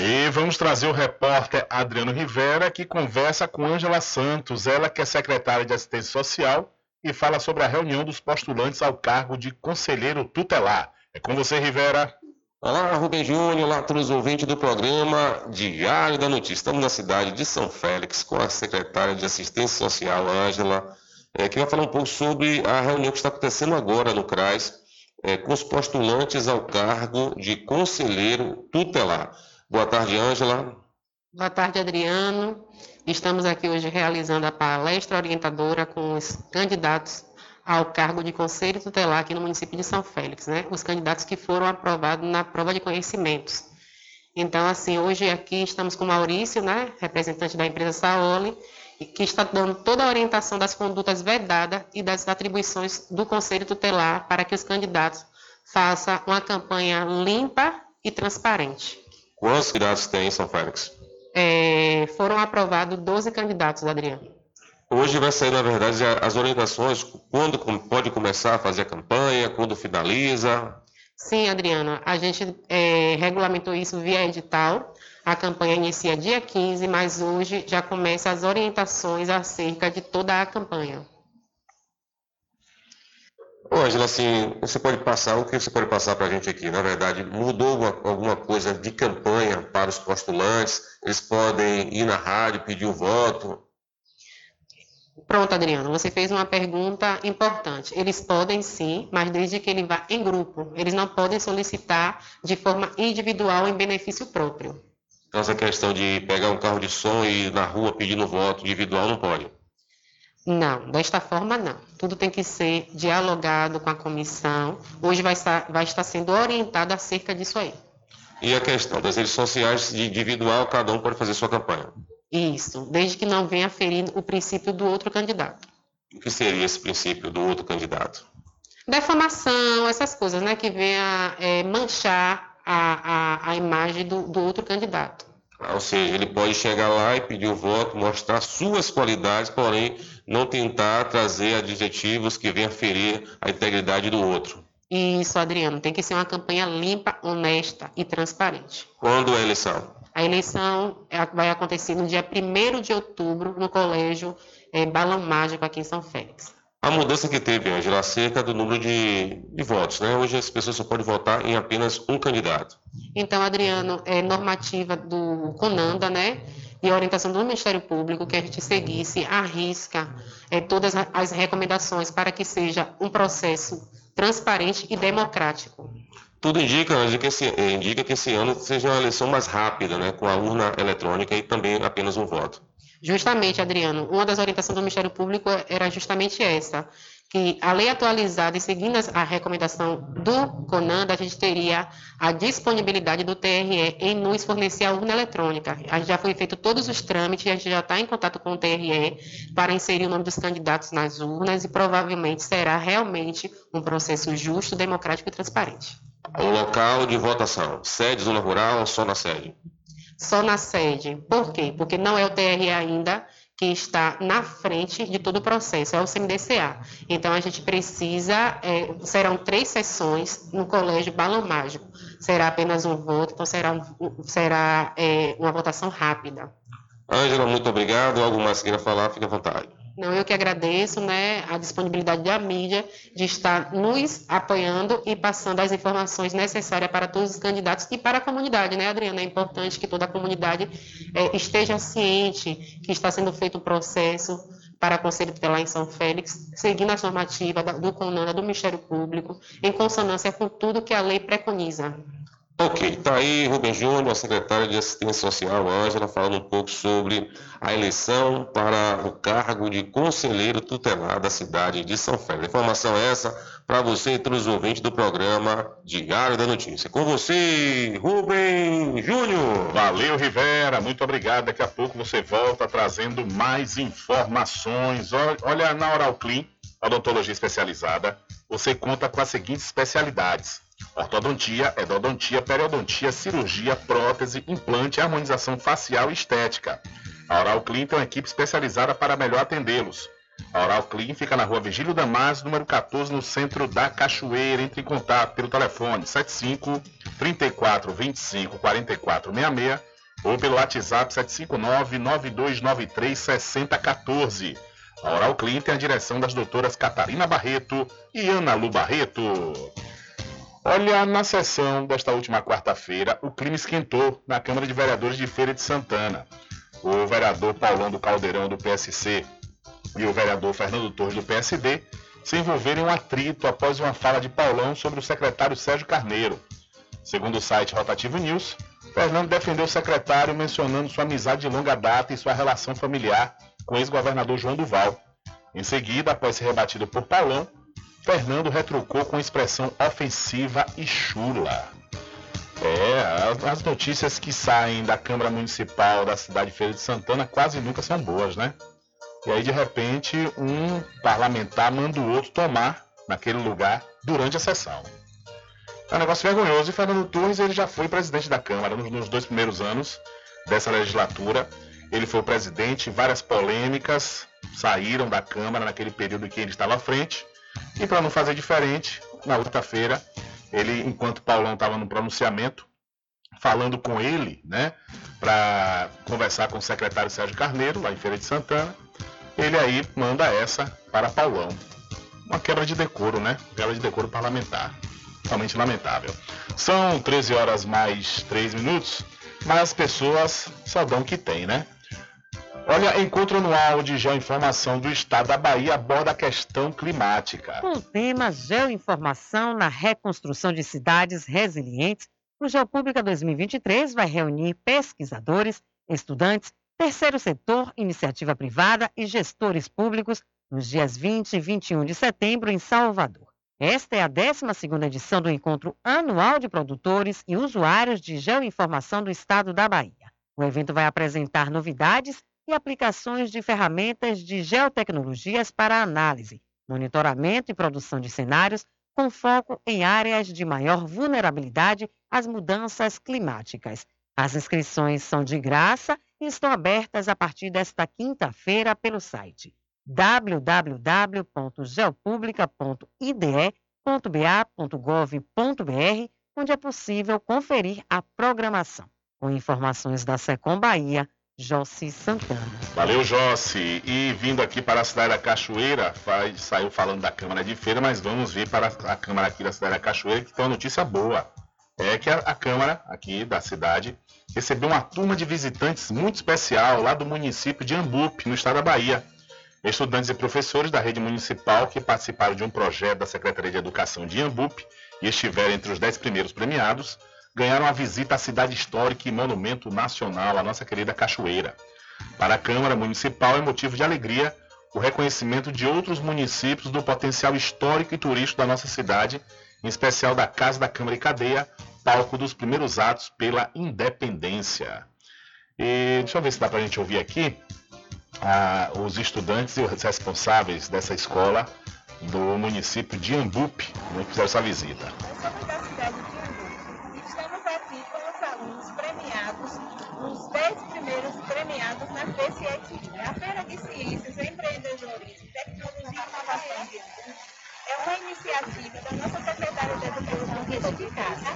E vamos trazer o repórter Adriano Rivera, que conversa com Ângela Santos, ela que é secretária de Assistência Social, e fala sobre a reunião dos postulantes ao cargo de conselheiro tutelar. É com você, Rivera. Olá, Rubem Júnior, olá a todos os ouvintes do programa Diário da Notícia. Estamos na cidade de São Félix com a secretária de Assistência Social, Ângela, é, que vai falar um pouco sobre a reunião que está acontecendo agora no CRAS, é, com os postulantes ao cargo de conselheiro tutelar. Boa tarde, Ângela. Boa tarde, Adriano. Estamos aqui hoje realizando a palestra orientadora com os candidatos ao cargo de conselho tutelar aqui no município de São Félix, né? Os candidatos que foram aprovados na prova de conhecimentos. Então, assim, hoje aqui estamos com o Maurício, né? Representante da empresa Saoli, que está dando toda a orientação das condutas vedadas e das atribuições do conselho tutelar para que os candidatos façam uma campanha limpa e transparente. Quantos candidatos tem em São Félix? É, foram aprovados 12 candidatos, Adriano. Hoje vai sair, na verdade, as orientações, quando pode começar a fazer a campanha, quando finaliza. Sim, Adriana, a gente é, regulamentou isso via edital. A campanha inicia dia 15, mas hoje já começa as orientações acerca de toda a campanha. Ô, Angela, assim, você pode passar, o que você pode passar para a gente aqui? Na verdade, mudou alguma, alguma coisa de campanha para os postulantes? Eles podem ir na rádio, pedir o voto? Pronto, Adriano, você fez uma pergunta importante. Eles podem sim, mas desde que ele vá em grupo. Eles não podem solicitar de forma individual em benefício próprio. Então, essa questão de pegar um carro de som e ir na rua pedindo voto individual não pode. Não, desta forma não. Tudo tem que ser dialogado com a comissão. Hoje vai estar, vai estar sendo orientado acerca disso aí. E a questão das redes sociais, de individual, cada um pode fazer sua campanha. Isso, desde que não venha ferir o princípio do outro candidato. O que seria esse princípio do outro candidato? Defamação, essas coisas, né? Que venha é, manchar a, a, a imagem do, do outro candidato. Ou seja, ele pode chegar lá e pedir o voto, mostrar suas qualidades, porém não tentar trazer adjetivos que venham ferir a integridade do outro. Isso, Adriano, tem que ser uma campanha limpa, honesta e transparente. Quando é a eleição? A eleição é- vai acontecer no dia 1 de outubro, no colégio é, Balão Mágico, aqui em São Félix. A mudança que teve, Angela, acerca do número de, de votos, né? Hoje as pessoas só podem votar em apenas um candidato. Então, Adriano, é normativa do CONANDA, né? E a orientação do Ministério Público que a gente seguisse, arrisca é, todas as recomendações para que seja um processo transparente e democrático. Tudo indica, Angela, que esse, eh, indica que esse ano seja uma eleição mais rápida, né? Com a urna eletrônica e também apenas um voto. Justamente, Adriano, uma das orientações do Ministério Público era justamente essa, que a lei atualizada e seguindo a recomendação do CONANDA, a gente teria a disponibilidade do TRE em nos fornecer a urna eletrônica. A gente já foi feito todos os trâmites, a gente já está em contato com o TRE para inserir o nome dos candidatos nas urnas e provavelmente será realmente um processo justo, democrático e transparente. O local de votação, sede, zona rural ou só na sede? só na sede. Por quê? Porque não é o TRE ainda que está na frente de todo o processo, é o CMDCA. Então, a gente precisa, é, serão três sessões no Colégio Balão Mágico. Será apenas um voto, então será, será é, uma votação rápida. Ângela, muito obrigado. Algo mais que queira falar, fique à vontade. Não, eu que agradeço né, a disponibilidade da mídia de estar nos apoiando e passando as informações necessárias para todos os candidatos e para a comunidade, né, Adriana? É importante que toda a comunidade eh, esteja ciente que está sendo feito o processo para Conselho Tutelar em São Félix, seguindo as normativas da- do CONANDA, do Ministério Público, em consonância com tudo que a lei preconiza. Ok, está aí Rubem Júnior, a secretária de Assistência Social, Ângela, falando um pouco sobre a eleição para o cargo de conselheiro tutelar da cidade de São Félix. Informação essa para você e todos os ouvintes do programa Diário da Notícia. Com você, Rubem Júnior. Valeu, Rivera. Muito obrigado. Daqui a pouco você volta trazendo mais informações. Olha- Olha, na Oral Clean, odontologia especializada, você conta com as seguintes especialidades. Ortodontia, endodontia, periodontia, cirurgia, prótese, implante, harmonização facial e estética. A Oral Clean tem uma equipe especializada para melhor atendê-los. A Oral Clean fica na rua Vigílio Damasio, número 14, no centro da Cachoeira. Entre em contato pelo telefone 75 34 25 44 66 ou pelo WhatsApp 759 9293 6014. A Oral Clean tem a direção das doutoras Catarina Barreto e Ana Lu Barreto. Olha, na sessão desta última quarta-feira, o clima esquentou na Câmara de Vereadores de Feira de Santana. O vereador Paulão do Caldeirão, do PSC, e o vereador Fernando Torres, do PSD, se envolveram em um atrito após uma fala de Paulão sobre o secretário Sérgio Carneiro. Segundo o site Rotativo News, Fernando defendeu o secretário mencionando sua amizade de longa data e sua relação familiar com o ex-governador João Duval. Em seguida, após ser rebatido por Paulão, Fernando retrucou com expressão ofensiva e chula. É, as, as notícias que saem da Câmara Municipal da cidade de Feira de Santana quase nunca são boas, né? E aí, de repente, um parlamentar manda o outro tomar naquele lugar durante a sessão. É um negócio vergonhoso. E Fernando Torres ele já foi presidente da Câmara nos, nos dois primeiros anos dessa legislatura. Ele foi o presidente, várias polêmicas saíram da Câmara naquele período em que ele estava à frente. E para não fazer diferente, na quarta-feira, ele, enquanto Paulão estava no pronunciamento, falando com ele, né, para conversar com o secretário Sérgio Carneiro, lá em Feira de Santana, ele aí manda essa para Paulão. Uma quebra de decoro, né? Quebra de decoro parlamentar. Realmente lamentável. São 13 horas mais 3 minutos, mas as pessoas só dão o que tem, né? Olha, encontro anual de geoinformação do estado da Bahia aborda a questão climática. Com o tema Geoinformação na reconstrução de cidades resilientes, o Geopública 2023 vai reunir pesquisadores, estudantes, terceiro setor, iniciativa privada e gestores públicos nos dias 20 e 21 de setembro em Salvador. Esta é a 12ª edição do encontro anual de produtores e usuários de geoinformação do estado da Bahia. O evento vai apresentar novidades e aplicações de ferramentas de geotecnologias para análise, monitoramento e produção de cenários com foco em áreas de maior vulnerabilidade às mudanças climáticas. As inscrições são de graça e estão abertas a partir desta quinta-feira pelo site www.geopublica.ide.ba.gov.br, onde é possível conferir a programação. Com informações da Secom Bahia, Jossi Santana. Valeu, Jossi. E vindo aqui para a cidade da Cachoeira, faz, saiu falando da Câmara de Feira, mas vamos vir para a Câmara aqui da cidade da Cachoeira, que tem uma notícia boa. É que a, a Câmara aqui da cidade recebeu uma turma de visitantes muito especial lá do município de Ambupe, no estado da Bahia. Estudantes e professores da rede municipal que participaram de um projeto da Secretaria de Educação de Ambupe e estiveram entre os dez primeiros premiados, ganharam a visita à cidade histórica e monumento nacional, a nossa querida Cachoeira. Para a Câmara Municipal é motivo de alegria o reconhecimento de outros municípios do potencial histórico e turístico da nossa cidade, em especial da Casa da Câmara e Cadeia, palco dos primeiros atos pela independência. E deixa eu ver se dá para a gente ouvir aqui ah, os estudantes e os responsáveis dessa escola do município de Ambupe, né, que fizeram essa visita. os premiados na FECIET, a Feira de Ciências, Empreendedorismo, Tecnologia e Inovação é uma iniciativa da nossa secretária de Educação, Rita de Casa,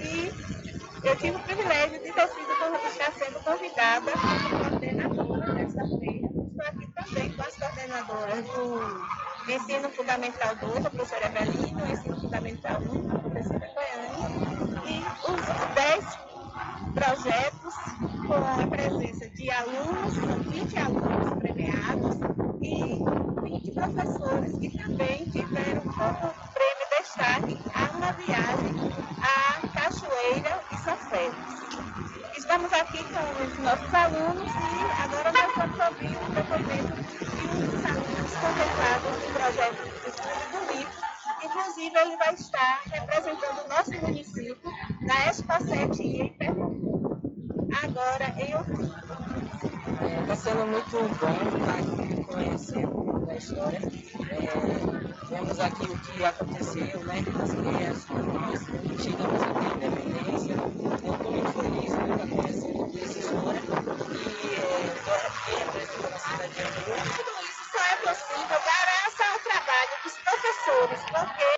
e eu tive o privilégio de ter sido estar sendo convidada como coordenadora dessa feira. Estou aqui também com as coordenadoras do Ensino Fundamental 2, a professora Evelina, Ensino Fundamental 1, a professora Goiânia, e os 10 projetos com a presença de alunos, 20 alunos premiados e 20 professores que também tiveram como prêmio destaque a uma viagem à Cachoeira e São Félix. Estamos aqui com os nossos alunos e agora nós vamos ouvir o depoimento de um dos alunos contemplados do projeto de estudo do livro Inclusive, ele vai estar representando o nosso município na Expo 7 em Pernambuco, agora em outubro. Está é, sendo muito bom estar aqui conhecendo da história. É, vemos aqui o que aconteceu né, nas guerras, nós chegamos aqui à independência. Eu estou muito feliz por estar conhecendo essa história e é, aqui representando a cidade de Hamburgo. Tudo isso só é possível graças ao trabalho dos professores, porque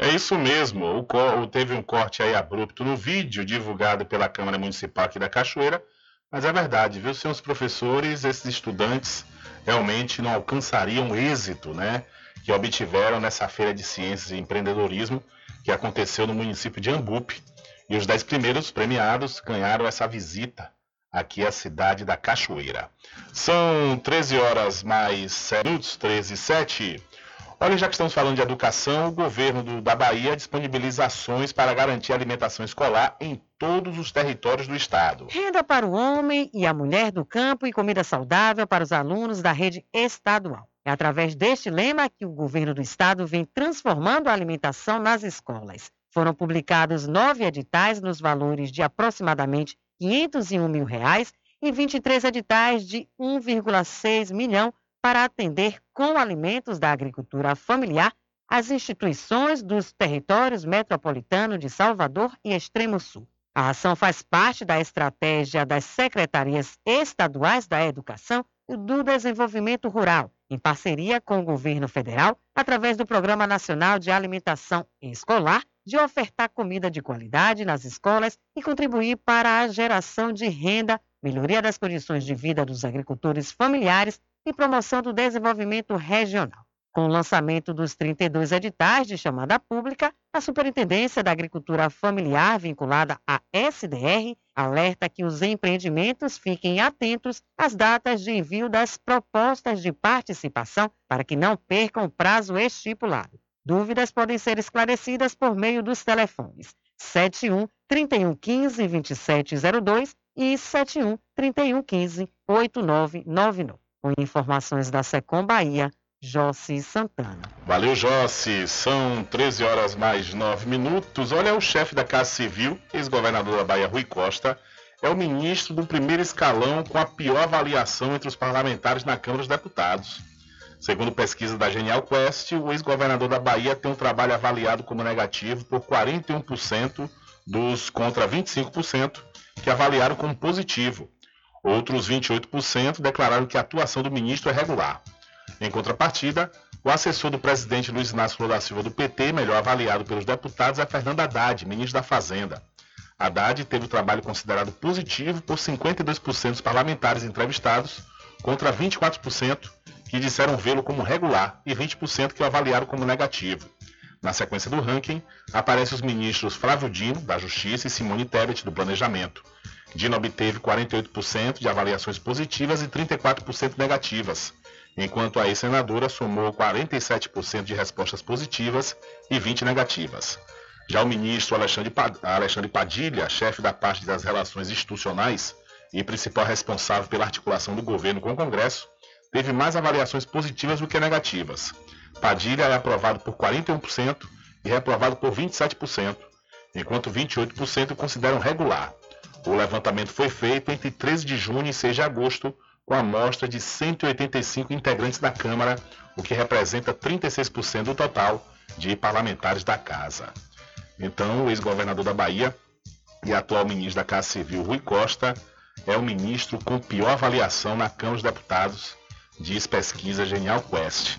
é isso mesmo, o, teve um corte aí abrupto no vídeo divulgado pela Câmara Municipal aqui da Cachoeira, mas é verdade, viu? Sem os professores, esses estudantes realmente não alcançariam o êxito, né? Que obtiveram nessa feira de ciências e empreendedorismo que aconteceu no município de Ambupe. E os dez primeiros premiados ganharam essa visita aqui à cidade da Cachoeira. São 13 horas mais minutos, 13 e 7. Olha, já que estamos falando de educação, o governo do, da Bahia disponibiliza ações para garantir alimentação escolar em todos os territórios do estado. Renda para o homem e a mulher do campo e comida saudável para os alunos da rede estadual. É através deste lema que o governo do estado vem transformando a alimentação nas escolas. Foram publicados nove editais nos valores de aproximadamente 501 mil reais e 23 editais de 1,6 milhão para atender com alimentos da agricultura familiar as instituições dos territórios metropolitanos de Salvador e Extremo Sul. A ação faz parte da estratégia das secretarias estaduais da Educação e do Desenvolvimento Rural, em parceria com o governo federal, através do Programa Nacional de Alimentação Escolar, de ofertar comida de qualidade nas escolas e contribuir para a geração de renda, melhoria das condições de vida dos agricultores familiares e promoção do desenvolvimento regional. Com o lançamento dos 32 editais de chamada pública, a Superintendência da Agricultura Familiar, vinculada à SDR, alerta que os empreendimentos fiquem atentos às datas de envio das propostas de participação para que não percam o prazo estipulado. Dúvidas podem ser esclarecidas por meio dos telefones 71 3115 2702 e 71 3115 8999. Com informações da Secom Bahia, Jossi Santana. Valeu, Jossi. São 13 horas mais 9 minutos. Olha, o chefe da Casa Civil, ex-governador da Bahia, Rui Costa, é o ministro do primeiro escalão com a pior avaliação entre os parlamentares na Câmara dos Deputados. Segundo pesquisa da Genial Quest, o ex-governador da Bahia tem um trabalho avaliado como negativo por 41% dos contra 25% que avaliaram como positivo. Outros 28% declararam que a atuação do ministro é regular. Em contrapartida, o assessor do presidente Luiz Inácio Lula da Silva do PT, melhor avaliado pelos deputados, é Fernando Haddad, ministro da Fazenda. Haddad teve o trabalho considerado positivo por 52% dos parlamentares entrevistados, contra 24% que disseram vê-lo como regular e 20% que o avaliaram como negativo. Na sequência do ranking, aparecem os ministros Flávio Dino, da Justiça, e Simone Tebet, do Planejamento. Dino obteve 48% de avaliações positivas e 34% negativas enquanto a ex-senadora somou 47% de respostas positivas e 20 negativas. Já o ministro Alexandre Padilha, chefe da parte das relações institucionais e principal responsável pela articulação do governo com o Congresso, teve mais avaliações positivas do que negativas. Padilha é aprovado por 41% e reprovado por 27%, enquanto 28% consideram regular. O levantamento foi feito entre 13 de junho e 6 de agosto com a amostra de 185 integrantes da Câmara, o que representa 36% do total de parlamentares da Casa. Então, o ex-governador da Bahia e atual ministro da Casa Civil, Rui Costa, é o ministro com pior avaliação na Câmara dos Deputados, diz pesquisa Genial Quest.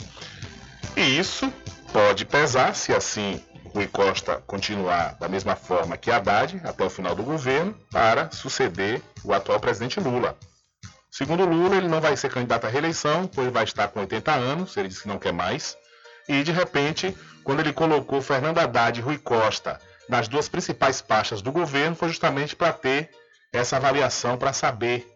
E isso pode pesar, se assim Rui Costa continuar da mesma forma que Haddad até o final do governo, para suceder o atual presidente Lula. Segundo Lula, ele não vai ser candidato à reeleição, pois vai estar com 80 anos, ele disse que não quer mais. E de repente, quando ele colocou Fernando Haddad e Rui Costa nas duas principais pastas do governo, foi justamente para ter essa avaliação, para saber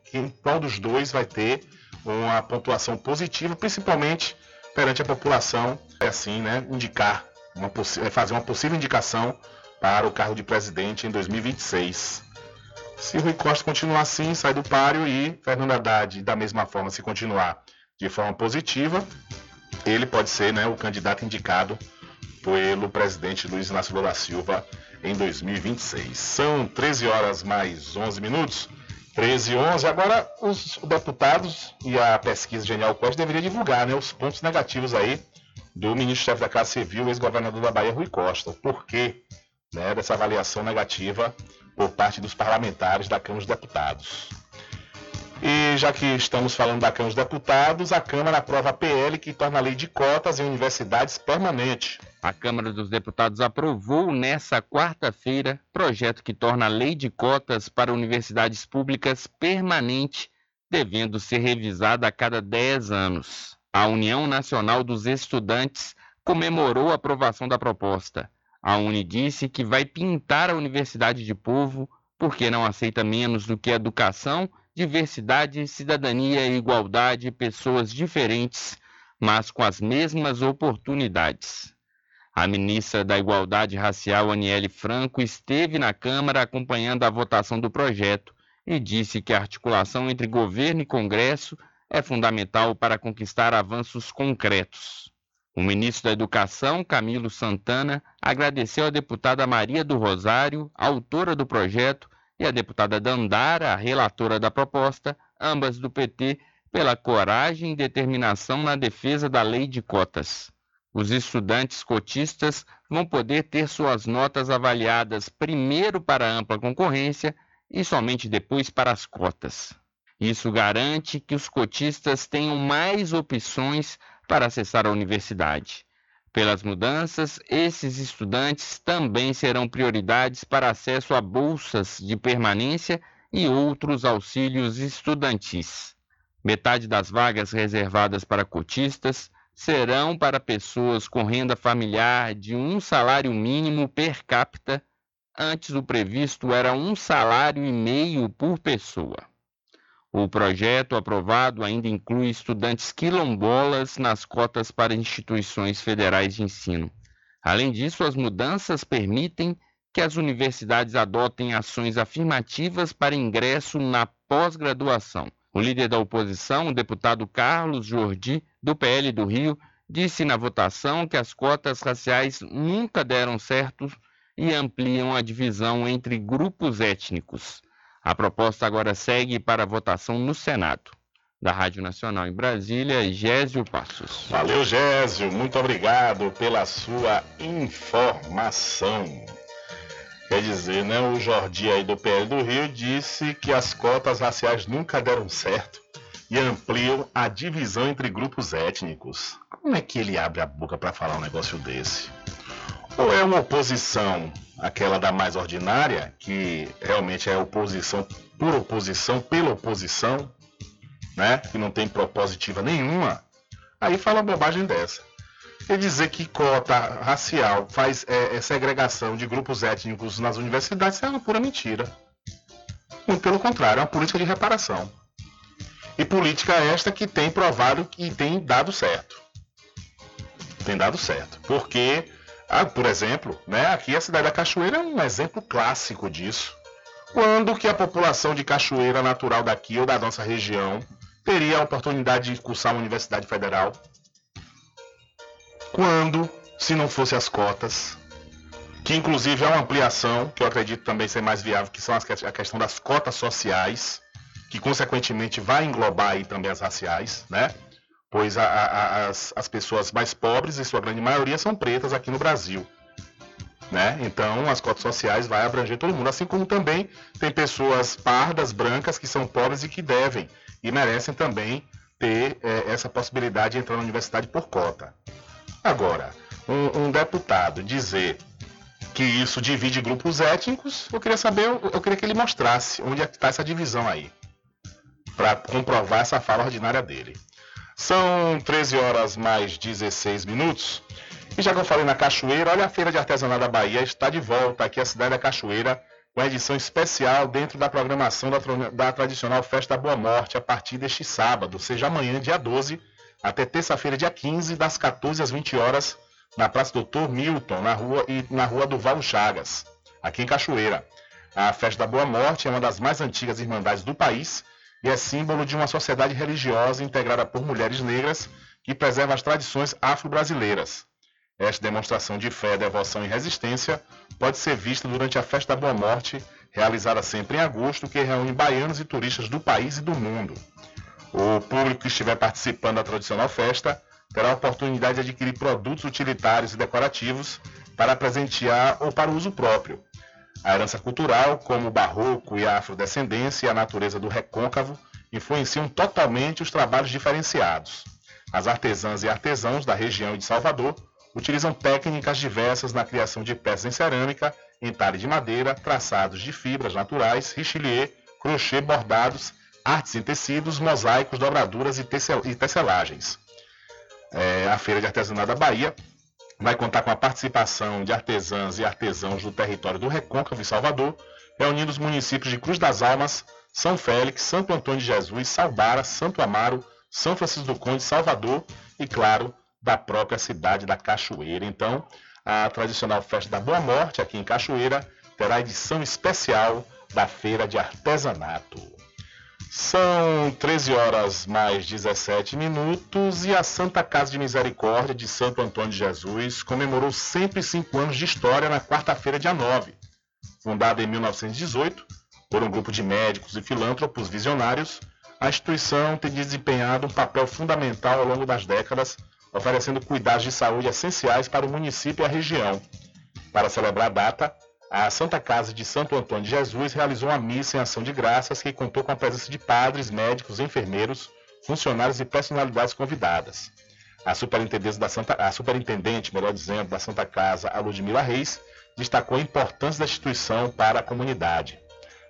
qual dos dois vai ter uma pontuação positiva, principalmente perante a população, é assim, né, indicar, uma, fazer uma possível indicação para o cargo de presidente em 2026. Se Rui Costa continuar assim, sai do páreo e Fernando Haddad, da mesma forma, se continuar de forma positiva, ele pode ser né, o candidato indicado pelo presidente Luiz Inácio Lula da Silva em 2026. São 13 horas mais 11 minutos. 13 e 11. Agora, os deputados e a pesquisa Genial Quest deveriam divulgar né, os pontos negativos aí do ministro-chefe da Casa Civil, ex-governador da Bahia, Rui Costa. Por quê né, dessa avaliação negativa por parte dos parlamentares da Câmara dos Deputados. E já que estamos falando da Câmara dos Deputados, a Câmara aprova a PL que torna a lei de cotas em universidades permanente. A Câmara dos Deputados aprovou nesta quarta-feira projeto que torna a lei de cotas para universidades públicas permanente, devendo ser revisada a cada 10 anos. A União Nacional dos Estudantes comemorou a aprovação da proposta. A Uni disse que vai pintar a universidade de povo porque não aceita menos do que educação, diversidade, cidadania, igualdade, pessoas diferentes, mas com as mesmas oportunidades. A ministra da Igualdade Racial, Aniele Franco, esteve na Câmara acompanhando a votação do projeto e disse que a articulação entre governo e Congresso é fundamental para conquistar avanços concretos. O ministro da Educação, Camilo Santana, agradeceu à deputada Maria do Rosário, autora do projeto, e à deputada Dandara, relatora da proposta, ambas do PT, pela coragem e determinação na defesa da lei de cotas. Os estudantes cotistas vão poder ter suas notas avaliadas primeiro para a ampla concorrência e somente depois para as cotas. Isso garante que os cotistas tenham mais opções para acessar a universidade. Pelas mudanças, esses estudantes também serão prioridades para acesso a bolsas de permanência e outros auxílios estudantis. Metade das vagas reservadas para cotistas serão para pessoas com renda familiar de um salário mínimo per capita Antes, o previsto era um salário e meio por pessoa. O projeto aprovado ainda inclui estudantes quilombolas nas cotas para instituições federais de ensino. Além disso, as mudanças permitem que as universidades adotem ações afirmativas para ingresso na pós-graduação. O líder da oposição, o deputado Carlos Jordi, do PL do Rio, disse na votação que as cotas raciais nunca deram certo e ampliam a divisão entre grupos étnicos. A proposta agora segue para votação no Senado. Da Rádio Nacional em Brasília, Gésio Passos. Valeu, Gésio. Muito obrigado pela sua informação. Quer dizer, né, o Jordi aí do PL do Rio disse que as cotas raciais nunca deram certo e ampliam a divisão entre grupos étnicos. Como é que ele abre a boca para falar um negócio desse? Ou é uma oposição, aquela da mais ordinária, que realmente é oposição por oposição, pela oposição, né? Que não tem propositiva nenhuma. Aí fala bobagem dessa. Quer dizer que cota racial faz é, é segregação de grupos étnicos nas universidades é uma pura mentira. Muito pelo contrário, é uma política de reparação. E política esta que tem provado e tem dado certo. Tem dado certo. Porque ah, por exemplo, né, aqui a cidade da Cachoeira é um exemplo clássico disso. Quando que a população de Cachoeira natural daqui ou da nossa região teria a oportunidade de cursar uma universidade federal? Quando, se não fosse as cotas, que inclusive é uma ampliação, que eu acredito também ser mais viável, que são as, a questão das cotas sociais, que consequentemente vai englobar aí também as raciais, né? Pois a, a, as, as pessoas mais pobres, em sua grande maioria, são pretas aqui no Brasil. Né? Então, as cotas sociais vai abranger todo mundo, assim como também tem pessoas pardas, brancas, que são pobres e que devem e merecem também ter é, essa possibilidade de entrar na universidade por cota. Agora, um, um deputado dizer que isso divide grupos étnicos, eu queria saber, eu queria que ele mostrasse onde é está essa divisão aí, para comprovar essa fala ordinária dele. São 13 horas mais 16 minutos. E já que eu falei na Cachoeira, olha a Feira de Artesanato da Bahia está de volta aqui à cidade da Cachoeira com a edição especial dentro da programação da, da tradicional Festa Boa Morte a partir deste sábado, seja amanhã, dia 12, até terça-feira, dia 15, das 14 às 20 horas, na Praça Doutor Milton, na rua, e na rua do Val Chagas, aqui em Cachoeira. A Festa da Boa Morte é uma das mais antigas irmandades do país e é símbolo de uma sociedade religiosa integrada por mulheres negras que preserva as tradições afro-brasileiras. Esta demonstração de fé, devoção e resistência pode ser vista durante a Festa da Boa Morte, realizada sempre em agosto, que reúne baianos e turistas do país e do mundo. O público que estiver participando da tradicional festa terá a oportunidade de adquirir produtos utilitários e decorativos para presentear ou para uso próprio, a herança cultural, como o barroco e a afrodescendência e a natureza do recôncavo, influenciam totalmente os trabalhos diferenciados. As artesãs e artesãos da região de Salvador utilizam técnicas diversas na criação de peças em cerâmica, entalhe de madeira, traçados de fibras naturais, richelieu, crochê, bordados, artes em tecidos, mosaicos, dobraduras e tecelagens. É, a Feira de Artesanato da Bahia vai contar com a participação de artesãs e artesãos do território do Recôncavo e Salvador, reunindo os municípios de Cruz das Almas, São Félix, Santo Antônio de Jesus, Salbara, Santo Amaro, São Francisco do Conde, Salvador e, claro, da própria cidade da Cachoeira. Então, a tradicional festa da Boa Morte aqui em Cachoeira terá edição especial da Feira de Artesanato. São 13 horas mais 17 minutos e a Santa Casa de Misericórdia de Santo Antônio de Jesus comemorou 105 anos de história na quarta-feira, dia 9. Fundada em 1918 por um grupo de médicos e filântropos visionários, a instituição tem desempenhado um papel fundamental ao longo das décadas, oferecendo cuidados de saúde essenciais para o município e a região. Para celebrar a data, a Santa Casa de Santo Antônio de Jesus realizou uma missa em ação de graças que contou com a presença de padres, médicos, enfermeiros, funcionários e personalidades convidadas. A superintendente, da Santa, a superintendente, melhor dizendo, da Santa Casa, a Ludmila Reis, destacou a importância da instituição para a comunidade.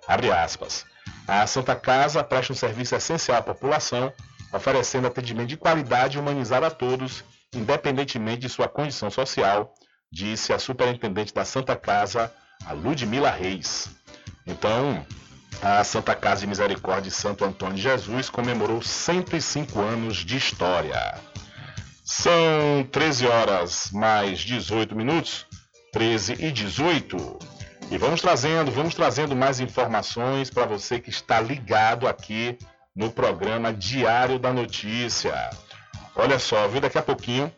Abre aspas. A Santa Casa presta um serviço essencial à população, oferecendo atendimento de qualidade e humanizado a todos, independentemente de sua condição social, disse a superintendente da Santa Casa, a Ludmila Reis. Então, a Santa Casa de Misericórdia de Santo Antônio de Jesus comemorou 105 anos de história. São 13 horas mais 18 minutos, 13 e 18. E vamos trazendo, vamos trazendo mais informações para você que está ligado aqui no programa Diário da Notícia. Olha só, viu? Daqui a pouquinho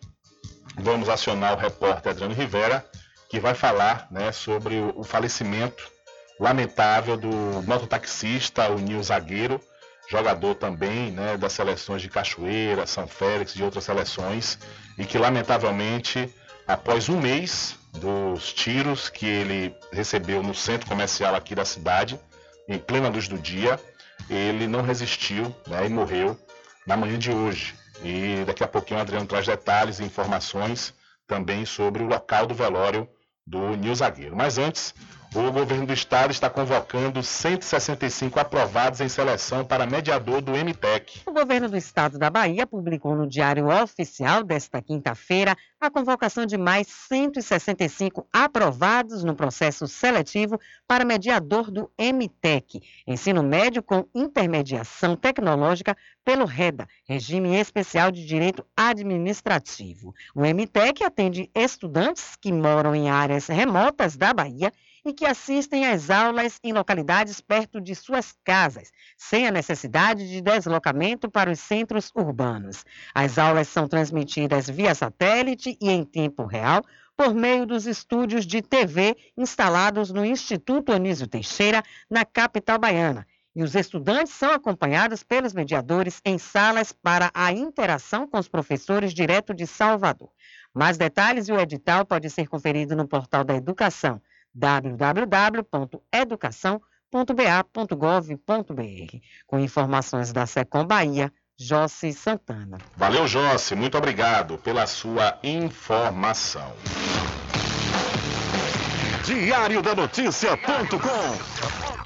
vamos acionar o repórter Adriano Rivera, que vai falar né, sobre o falecimento lamentável do mototaxista, o Nil Zagueiro, jogador também né, das seleções de Cachoeira, São Félix, de outras seleções, e que lamentavelmente, após um mês dos tiros que ele recebeu no centro comercial aqui da cidade, em plena luz do dia, ele não resistiu né, e morreu na manhã de hoje. E daqui a pouquinho o Adriano traz detalhes e informações também sobre o local do velório do Nil Zagueiro. Mas antes, o governo do estado está convocando 165 aprovados em seleção para mediador do MTEC. O governo do estado da Bahia publicou no Diário Oficial desta quinta-feira a convocação de mais 165 aprovados no processo seletivo para mediador do MTEC, ensino médio com intermediação tecnológica pelo REDA, Regime Especial de Direito Administrativo. O MTEC atende estudantes que moram em áreas remotas da Bahia e que assistem às aulas em localidades perto de suas casas, sem a necessidade de deslocamento para os centros urbanos. As aulas são transmitidas via satélite e em tempo real por meio dos estúdios de TV instalados no Instituto Anísio Teixeira, na capital baiana. E os estudantes são acompanhados pelos mediadores em salas para a interação com os professores direto de Salvador. Mais detalhes e o edital pode ser conferido no portal da Educação www.educação.ba.gov.br. Com informações da Secom Bahia, Jossi Santana. Valeu, Jossi. Muito obrigado pela sua informação. Diário da Notícia.com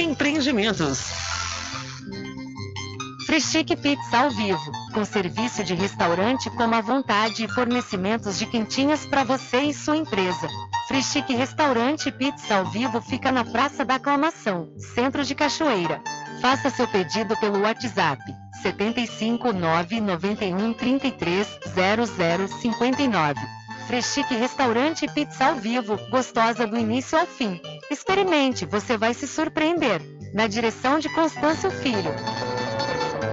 Empreendimentos. Frischique Pizza ao vivo, com serviço de restaurante como à vontade e fornecimentos de quentinhas para você e sua empresa. Frischique Restaurante Pizza ao vivo fica na Praça da Aclamação, Centro de Cachoeira. Faça seu pedido pelo WhatsApp 75 991 33 0059. Freschique Restaurante Pizza ao Vivo, gostosa do início ao fim. Experimente, você vai se surpreender. Na direção de Constâncio Filho.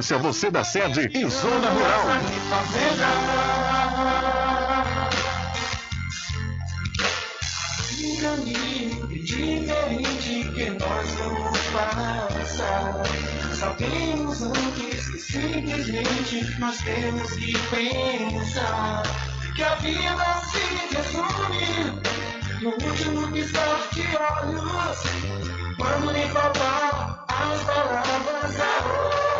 você da sede e zona rural. Diferente que nós vamos passa. Sabemos antes que simplesmente nós temos que pensar que a vida se resume no último piscar de olhos. Quando lhe faltar as palavras, a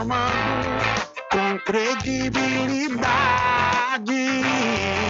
Informando com credibilidade,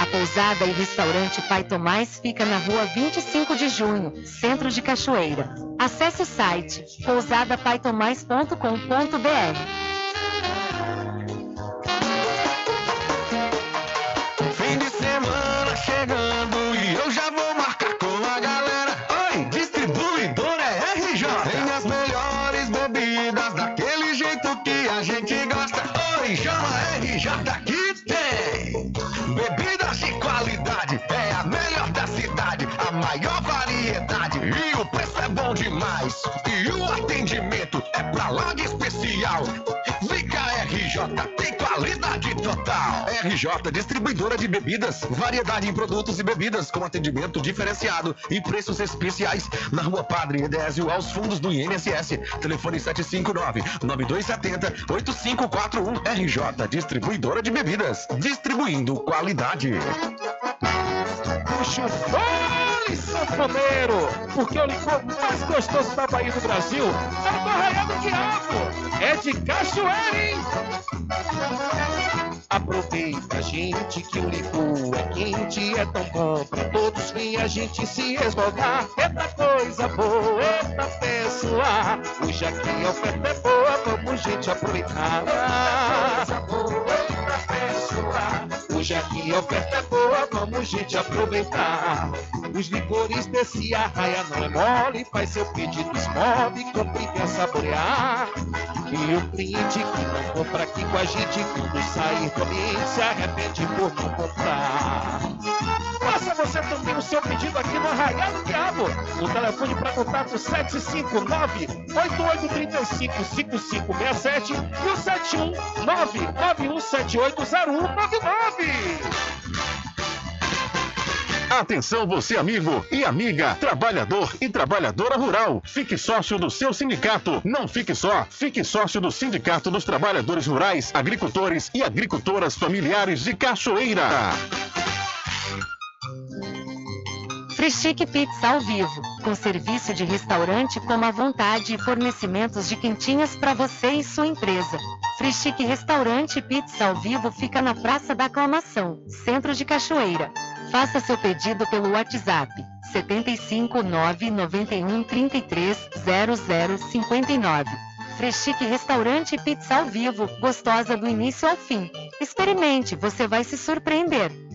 A pousada e restaurante Pai Tomás fica na rua 25 de junho, centro de Cachoeira. Acesse o site pousadapaitomais.com.br. E o atendimento é pra lá de especial. RJ Distribuidora de Bebidas, variedade em produtos e bebidas com atendimento diferenciado e preços especiais na Rua Padre Edésio, aos fundos do INSS. Telefone 759-9270-8541. RJ Distribuidora de Bebidas, distribuindo qualidade. Puxa fole, sanfoneiro! Porque o licor mais gostoso da Bahia do Brasil é do Arraial do Diabo! É de cachoeira, hein? Aproveita, gente, que o licor é quente, é tão bom pra todos que a gente se esmogar. Eita coisa boa, eita pessoa! Hoje aqui a oferta é boa, vamos, gente, aproveitar. Eita coisa boa, eita pessoa! Aqui a oferta é boa, vamos, gente, aproveitar. Os licores desse arraia não é mole, faz seu pedido, esmove, compre e venha saborear. E o cliente que não compra aqui com a gente, quando sair do ambiente, se arrepende por não comprar. Faça você também o seu pedido aqui no Arraial do Diabo. O telefone para contato 759-8835-5567 e o 719-9178-0199. Atenção você amigo e amiga, trabalhador e trabalhadora rural. Fique sócio do seu sindicato. Não fique só, fique sócio do Sindicato dos Trabalhadores Rurais, Agricultores e Agricultoras Familiares de Cachoeira. Frischique Pizza ao vivo, com serviço de restaurante como à vontade e fornecimentos de quentinhas para você e sua empresa. Frischique Restaurante Pizza ao vivo fica na Praça da Aclamação, Centro de Cachoeira. Faça seu pedido pelo WhatsApp 75 991 33 0059. Freschique Restaurante Pizza ao vivo, gostosa do início ao fim. Experimente, você vai se surpreender.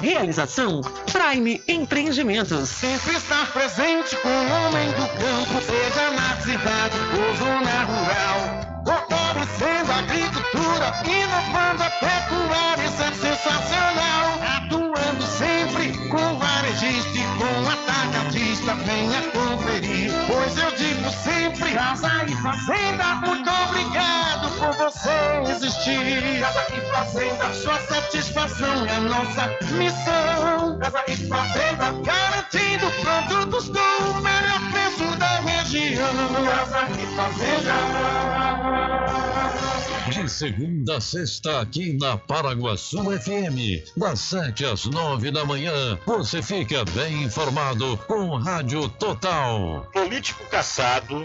Realização Prime Empreendimentos. Sempre estar presente com o homem do campo, seja na cidade ou zona rural. Fortalecendo a agricultura, inovando a pecuária, isso é sensacional. Atuando sempre com varejista e com atacadista, venha conferir. Pois eu digo sempre, casa e fazenda, muito obrigado por você existir. Casa e fazenda, sua satisfação é nossa missão. Casa e fazenda, garantindo produtos do melhor preço da região. Casa e fazenda. De segunda a sexta, aqui na Paraguaçu FM, das 7 às 9 da manhã, você fica bem informado com Rádio Total. Político caçado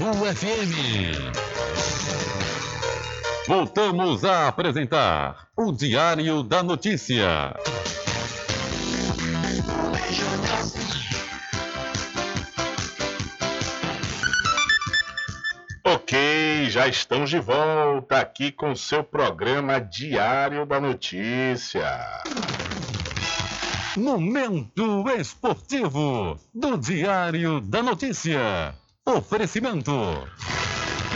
FM. Voltamos a apresentar o Diário da Notícia. Ok, já estamos de volta aqui com seu programa Diário da Notícia. Momento esportivo do Diário da Notícia. Oferecimento.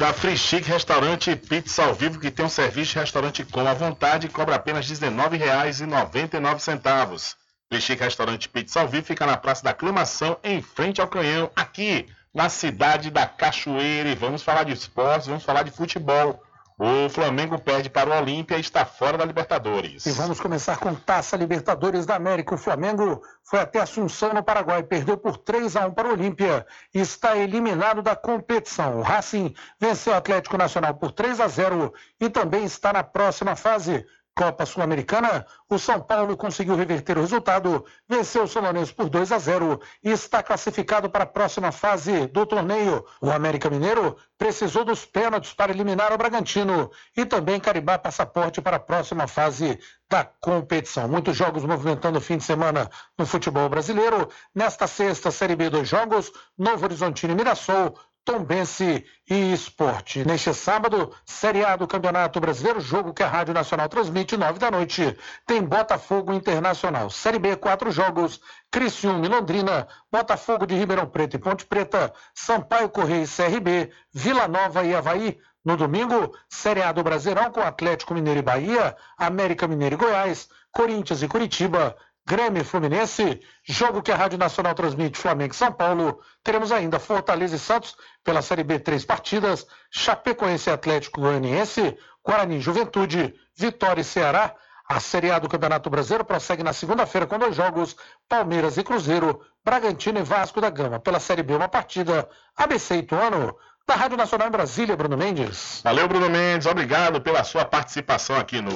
Da Free Chic Restaurante Pizza ao Vivo, que tem um serviço de restaurante com a vontade cobra apenas R$ 19,99. Free Chic Restaurante Pizza ao Vivo fica na Praça da Aclamação, em frente ao Canhão, aqui na cidade da Cachoeira. E vamos falar de esportes, vamos falar de futebol. O Flamengo perde para o Olímpia e está fora da Libertadores. E vamos começar com Taça Libertadores da América. O Flamengo foi até Assunção, no Paraguai, perdeu por 3 a 1 para o Olímpia e está eliminado da competição. O Racing venceu o Atlético Nacional por 3 a 0 e também está na próxima fase. Copa Sul-Americana, o São Paulo conseguiu reverter o resultado, venceu o Solonense por 2 a 0 e está classificado para a próxima fase do torneio. O América Mineiro precisou dos pênaltis para eliminar o Bragantino e também carimbar passaporte para a próxima fase da competição. Muitos jogos movimentando o fim de semana no futebol brasileiro. Nesta sexta, Série B, dois jogos, Novo Horizontino e Mirassol, Tombense e Esporte. Neste sábado, Série A do Campeonato Brasileiro, jogo que a Rádio Nacional transmite, nove da noite. Tem Botafogo Internacional. Série B, quatro jogos. Criciúma e Londrina, Botafogo de Ribeirão Preto e Ponte Preta, Sampaio Correia e CRB, Vila Nova e Havaí. No domingo, Série A do Brasileirão com Atlético Mineiro e Bahia, América Mineiro e Goiás, Corinthians e Curitiba, Grêmio e Fluminense, jogo que a Rádio Nacional transmite Flamengo e São Paulo. Teremos ainda Fortaleza e Santos pela Série B, três partidas, Chapecoense e Atlético Goianiense, Guarani Juventude, Vitória e Ceará. A Série A do Campeonato Brasileiro prossegue na segunda-feira com dois jogos, Palmeiras e Cruzeiro, Bragantino e Vasco da Gama. Pela Série B, uma partida, ABC e Ituano. Da Rádio Nacional em Brasília, Bruno Mendes. Valeu, Bruno Mendes. Obrigado pela sua participação aqui no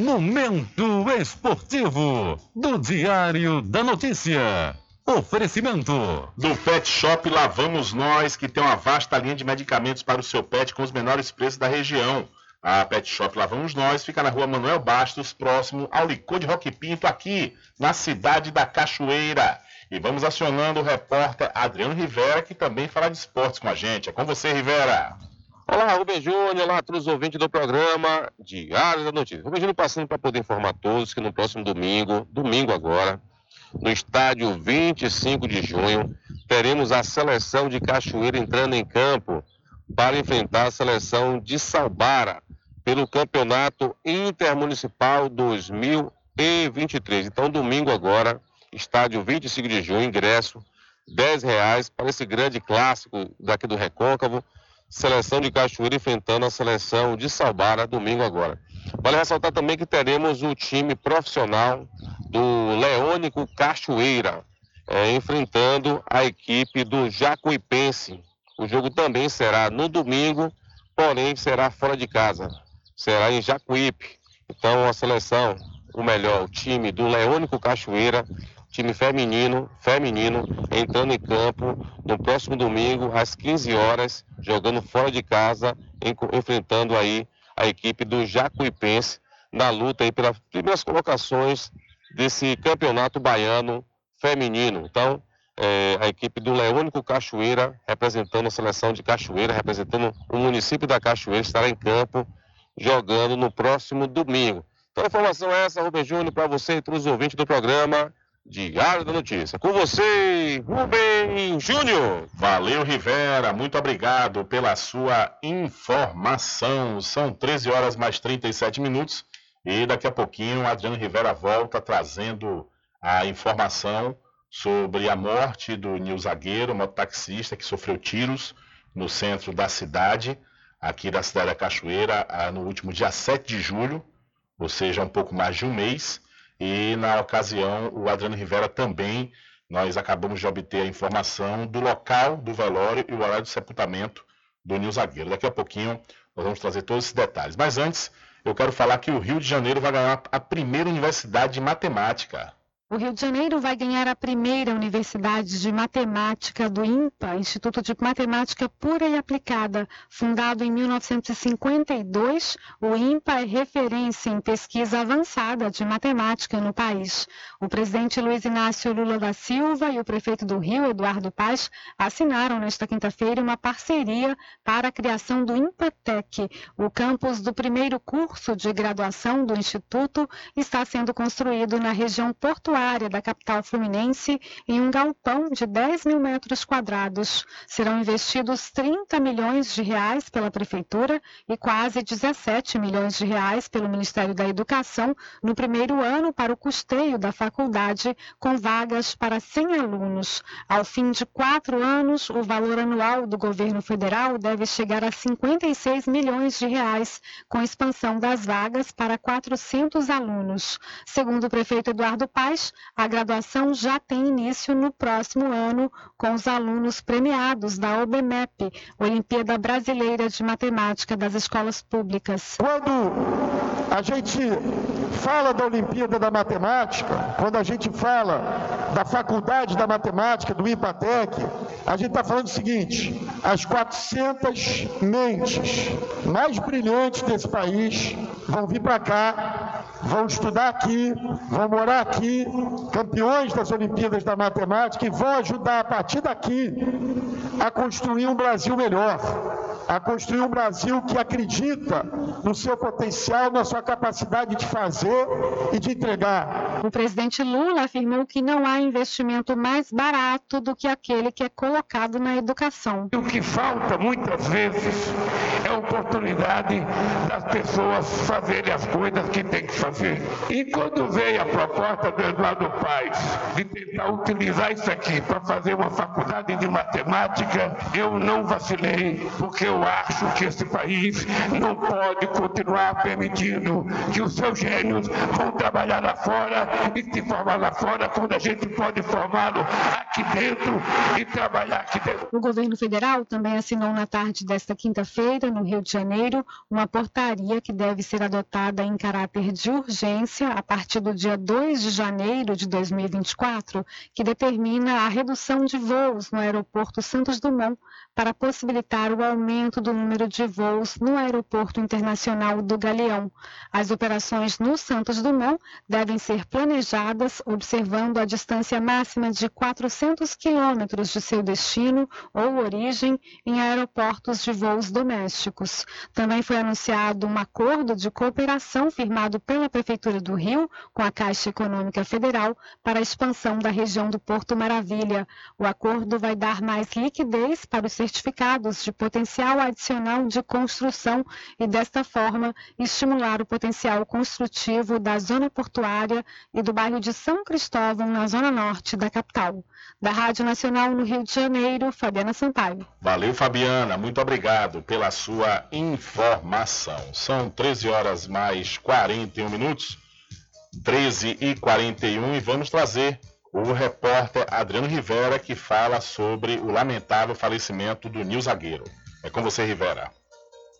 Momento Esportivo do Diário da Notícia. Oferecimento do Pet Shop Lá Vamos Nós, que tem uma vasta linha de medicamentos para o seu pet com os menores preços da região. A Pet Shop Lá Vamos Nós fica na rua Manuel Bastos, próximo ao Licor de Roque Pinto, aqui na cidade da Cachoeira. E vamos acionando o repórter Adriano Rivera, que também fala de esportes com a gente. É com você, Rivera. Olá, Rubem Júnior, olá a todos os ouvintes do programa Diário da Notícia. Rubem Júnior passando para poder informar todos que no próximo domingo, domingo agora, no estádio 25 de junho, teremos a seleção de Cachoeira entrando em campo para enfrentar a seleção de Salbara pelo Campeonato Intermunicipal 2023. Então, domingo agora, estádio 25 de junho, ingresso R$ reais para esse grande clássico daqui do Recôncavo seleção de Cachoeira enfrentando a seleção de Salbara domingo agora. Vale ressaltar também que teremos o time profissional do Leônico Cachoeira é, enfrentando a equipe do Jacuipense. O jogo também será no domingo, porém será fora de casa. Será em Jacuípe. Então a seleção, o melhor, o time do Leônico Cachoeira time feminino, feminino entrando em campo no próximo domingo às 15 horas, jogando fora de casa, enfrentando aí a equipe do Jacuipense na luta aí pelas primeiras colocações desse campeonato baiano feminino. Então, é, a equipe do Leônico Cachoeira, representando a seleção de Cachoeira, representando o município da Cachoeira, estará em campo jogando no próximo domingo. Então, a informação é essa, Rubem Júnior, para você e todos os ouvintes do programa. Diário da Notícia. Com você, Rubem Júnior. Valeu, Rivera. Muito obrigado pela sua informação. São 13 horas mais 37 minutos. E daqui a pouquinho, Adriano Rivera volta trazendo a informação sobre a morte do Nil Zagueiro, mototaxista que sofreu tiros no centro da cidade, aqui da cidade da Cachoeira, no último dia 7 de julho, ou seja, um pouco mais de um mês. E na ocasião, o Adriano Rivera também, nós acabamos de obter a informação do local do velório e o horário de sepultamento do Nil Zagueiro. Daqui a pouquinho nós vamos trazer todos esses detalhes. Mas antes, eu quero falar que o Rio de Janeiro vai ganhar a primeira universidade de matemática. O Rio de Janeiro vai ganhar a primeira Universidade de Matemática do INPA, Instituto de Matemática Pura e Aplicada. Fundado em 1952, o INPA é referência em pesquisa avançada de matemática no país. O presidente Luiz Inácio Lula da Silva e o prefeito do Rio, Eduardo Paz, assinaram nesta quinta-feira uma parceria para a criação do INPATEC. O campus do primeiro curso de graduação do Instituto está sendo construído na região portuária aeroportuária da capital fluminense em um galpão de 10 mil metros quadrados. Serão investidos 30 milhões de reais pela Prefeitura e quase 17 milhões de reais pelo Ministério da Educação no primeiro ano para o custeio da faculdade, com vagas para 100 alunos. Ao fim de quatro anos, o valor anual do governo federal deve chegar a 56 milhões de reais, com expansão das vagas para 400 alunos. Segundo o prefeito Eduardo Paes, a graduação já tem início no próximo ano, com os alunos premiados da OBMEP, Olimpíada Brasileira de Matemática das Escolas Públicas. Quando a gente fala da Olimpíada da Matemática, quando a gente fala da Faculdade da Matemática, do IPATEC, a gente está falando o seguinte: as 400 mentes mais brilhantes desse país vão vir para cá, vão estudar aqui, vão morar aqui, campeões das Olimpíadas da Matemática e vão ajudar a partir daqui a construir um Brasil melhor, a construir um Brasil que acredita no seu potencial, na sua capacidade de fazer e de entregar. O presidente Lula afirmou que não há investimento mais barato do que aquele que é colocado na educação. O que falta muitas vezes é oportunidade das pessoas fazerem as coisas que têm que fazer. E quando veio a proposta do Eduardo Paes de tentar utilizar isso aqui para fazer uma faculdade de matemática, eu não vacilei, porque eu acho que esse país não pode continuar permitindo que os seus gênios vão trabalhar lá fora e se formar lá fora, quando a gente pode formá-lo aqui dentro e trabalhar aqui dentro. O governo federal também assinou na tarde desta quinta-feira, no Rio de Janeiro, uma portaria que deve ser adotada em caráter de urgência a partir do dia 2 de janeiro de 2024, que determina a redução de voos no aeroporto Santos Dumont para possibilitar o aumento do número de voos no Aeroporto Internacional do Galeão. As operações no Santos Dumont devem ser planejadas observando a distância máxima de 400 quilômetros de seu destino ou origem em aeroportos de voos domésticos. Também foi anunciado um acordo de cooperação firmado pela Prefeitura do Rio com a Caixa Econômica Federal para a expansão da região do Porto Maravilha. O acordo vai dar mais liquidez para os certificados de potencial adicional de construção e, desta forma, estimular o potencial construtivo da zona portuária e do bairro de São Cristóvão, na zona norte da capital. Da Rádio Nacional no Rio de Janeiro, Fabiana Sampaio. Valeu, Fabiana. Muito obrigado pela sua informação. São 13 horas mais 41 minutos. 13 e 41 e vamos trazer o repórter Adriano Rivera que fala sobre o lamentável falecimento do Nil Zagueiro. É com você, Rivera.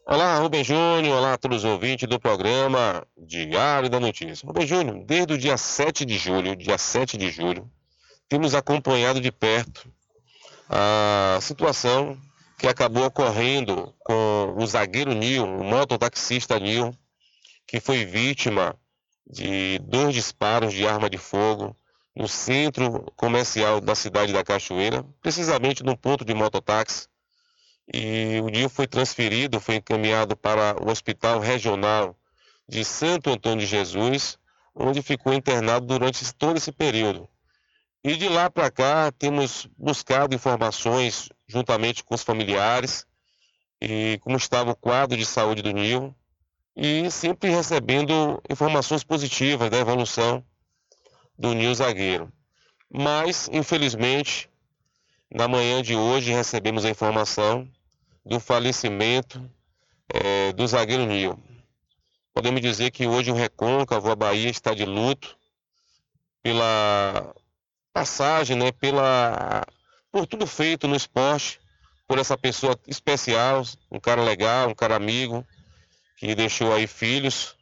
Olá, Rubem Júnior. Olá a todos os ouvintes do programa Diário da Notícia. Rubem Júnior, desde o dia 7 de julho, dia 7 de julho, temos acompanhado de perto a situação que acabou ocorrendo com o zagueiro Nil, o mototaxista Nil, que foi vítima de dois disparos de arma de fogo no centro comercial da cidade da Cachoeira, precisamente no ponto de mototáxi. E o Nil foi transferido, foi encaminhado para o Hospital Regional de Santo Antônio de Jesus, onde ficou internado durante todo esse período. E de lá para cá temos buscado informações juntamente com os familiares e como estava o quadro de saúde do Nil e sempre recebendo informações positivas da evolução do Nil Zagueiro. Mas, infelizmente, na manhã de hoje recebemos a informação do falecimento é, do zagueiro Nil. Podemos dizer que hoje o Recôncavo, a Bahia, está de luto pela passagem, né, pela, por tudo feito no esporte, por essa pessoa especial, um cara legal, um cara amigo, que deixou aí filhos.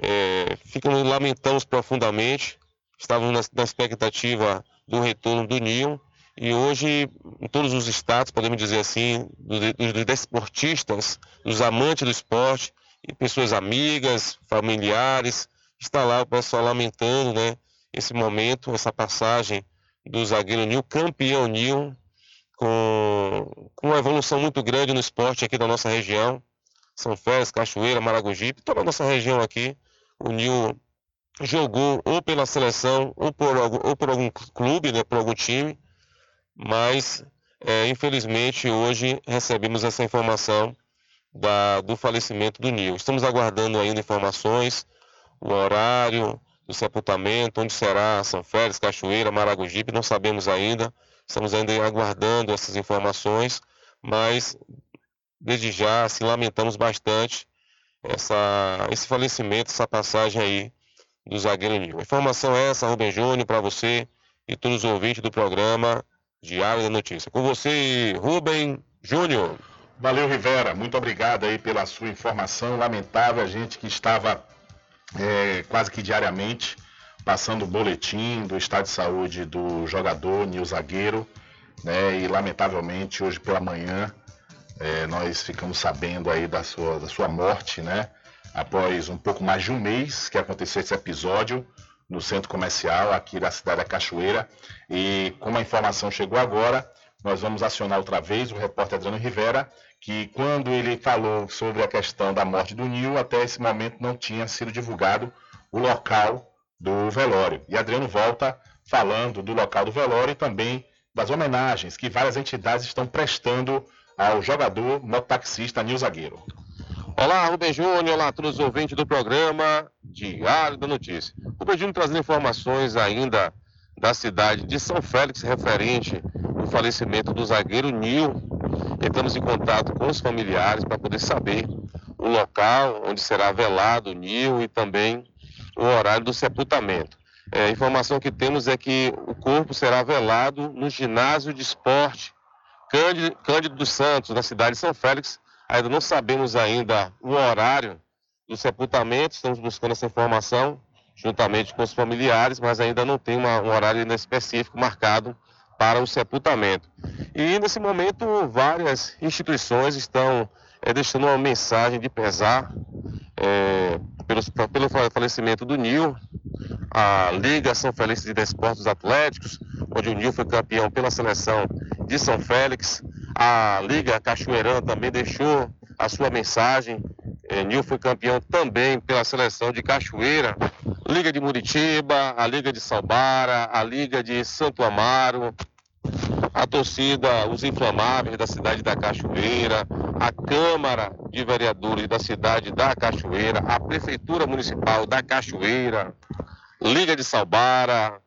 É, ficamos, lamentamos profundamente, estávamos na, na expectativa do retorno do Nil, e hoje, em todos os estados, podemos dizer assim, dos, dos desportistas, dos amantes do esporte, e pessoas amigas, familiares, está lá o pessoal lamentando, né, esse momento, essa passagem do zagueiro Nil, campeão Nil, com, com uma evolução muito grande no esporte aqui da nossa região. São Félix, Cachoeira, Maragogipe, toda a nossa região aqui. O Nil jogou ou pela seleção ou por algum, ou por algum clube, né, por algum time, mas é, infelizmente hoje recebemos essa informação da, do falecimento do Nil. Estamos aguardando ainda informações, o horário do sepultamento, onde será São Félix, Cachoeira, Maragogipe, não sabemos ainda. Estamos ainda aguardando essas informações, mas desde já assim, lamentamos bastante essa, esse falecimento, essa passagem aí do. A informação é essa, Rubem Júnior, para você e todos os ouvintes do programa Diário da Notícia. Com você, Rubem Júnior. Valeu, Rivera. Muito obrigado aí pela sua informação. Lamentável a gente que estava é, quase que diariamente passando o boletim do estado de saúde do jogador, Nil Zagueiro, né? E lamentavelmente hoje pela manhã é, nós ficamos sabendo aí da sua, da sua morte, né? Após um pouco mais de um mês que aconteceu esse episódio no centro comercial aqui da cidade da Cachoeira. E como a informação chegou agora, nós vamos acionar outra vez o repórter Adriano Rivera, que quando ele falou sobre a questão da morte do Nil, até esse momento não tinha sido divulgado o local do velório. E Adriano volta falando do local do velório e também das homenagens que várias entidades estão prestando ao jogador mototaxista Nil Zagueiro. Olá, Rubem Júnior, olá a todos os ouvintes do programa Diário da Notícia. Rubem Júnior trazendo informações ainda da cidade de São Félix referente ao falecimento do zagueiro Nil. Entramos em contato com os familiares para poder saber o local onde será velado o Nil e também o horário do sepultamento. É, a informação que temos é que o corpo será velado no ginásio de esporte Cândido, Cândido dos Santos, na cidade de São Félix. Ainda não sabemos ainda o horário do sepultamento, estamos buscando essa informação juntamente com os familiares, mas ainda não tem uma, um horário específico marcado para o sepultamento. E nesse momento, várias instituições estão é, deixando uma mensagem de pesar é, pelo, pelo falecimento do Nil, a Liga São Félix de Desportos Atléticos, onde o Nil foi campeão pela seleção de São Félix. A Liga Cachoeirã também deixou a sua mensagem. É, Nil foi campeão também pela seleção de Cachoeira. Liga de Muritiba, a Liga de Salbara, a Liga de Santo Amaro, a torcida, os inflamáveis da cidade da Cachoeira, a Câmara de Vereadores da cidade da Cachoeira, a Prefeitura Municipal da Cachoeira, Liga de Salbara,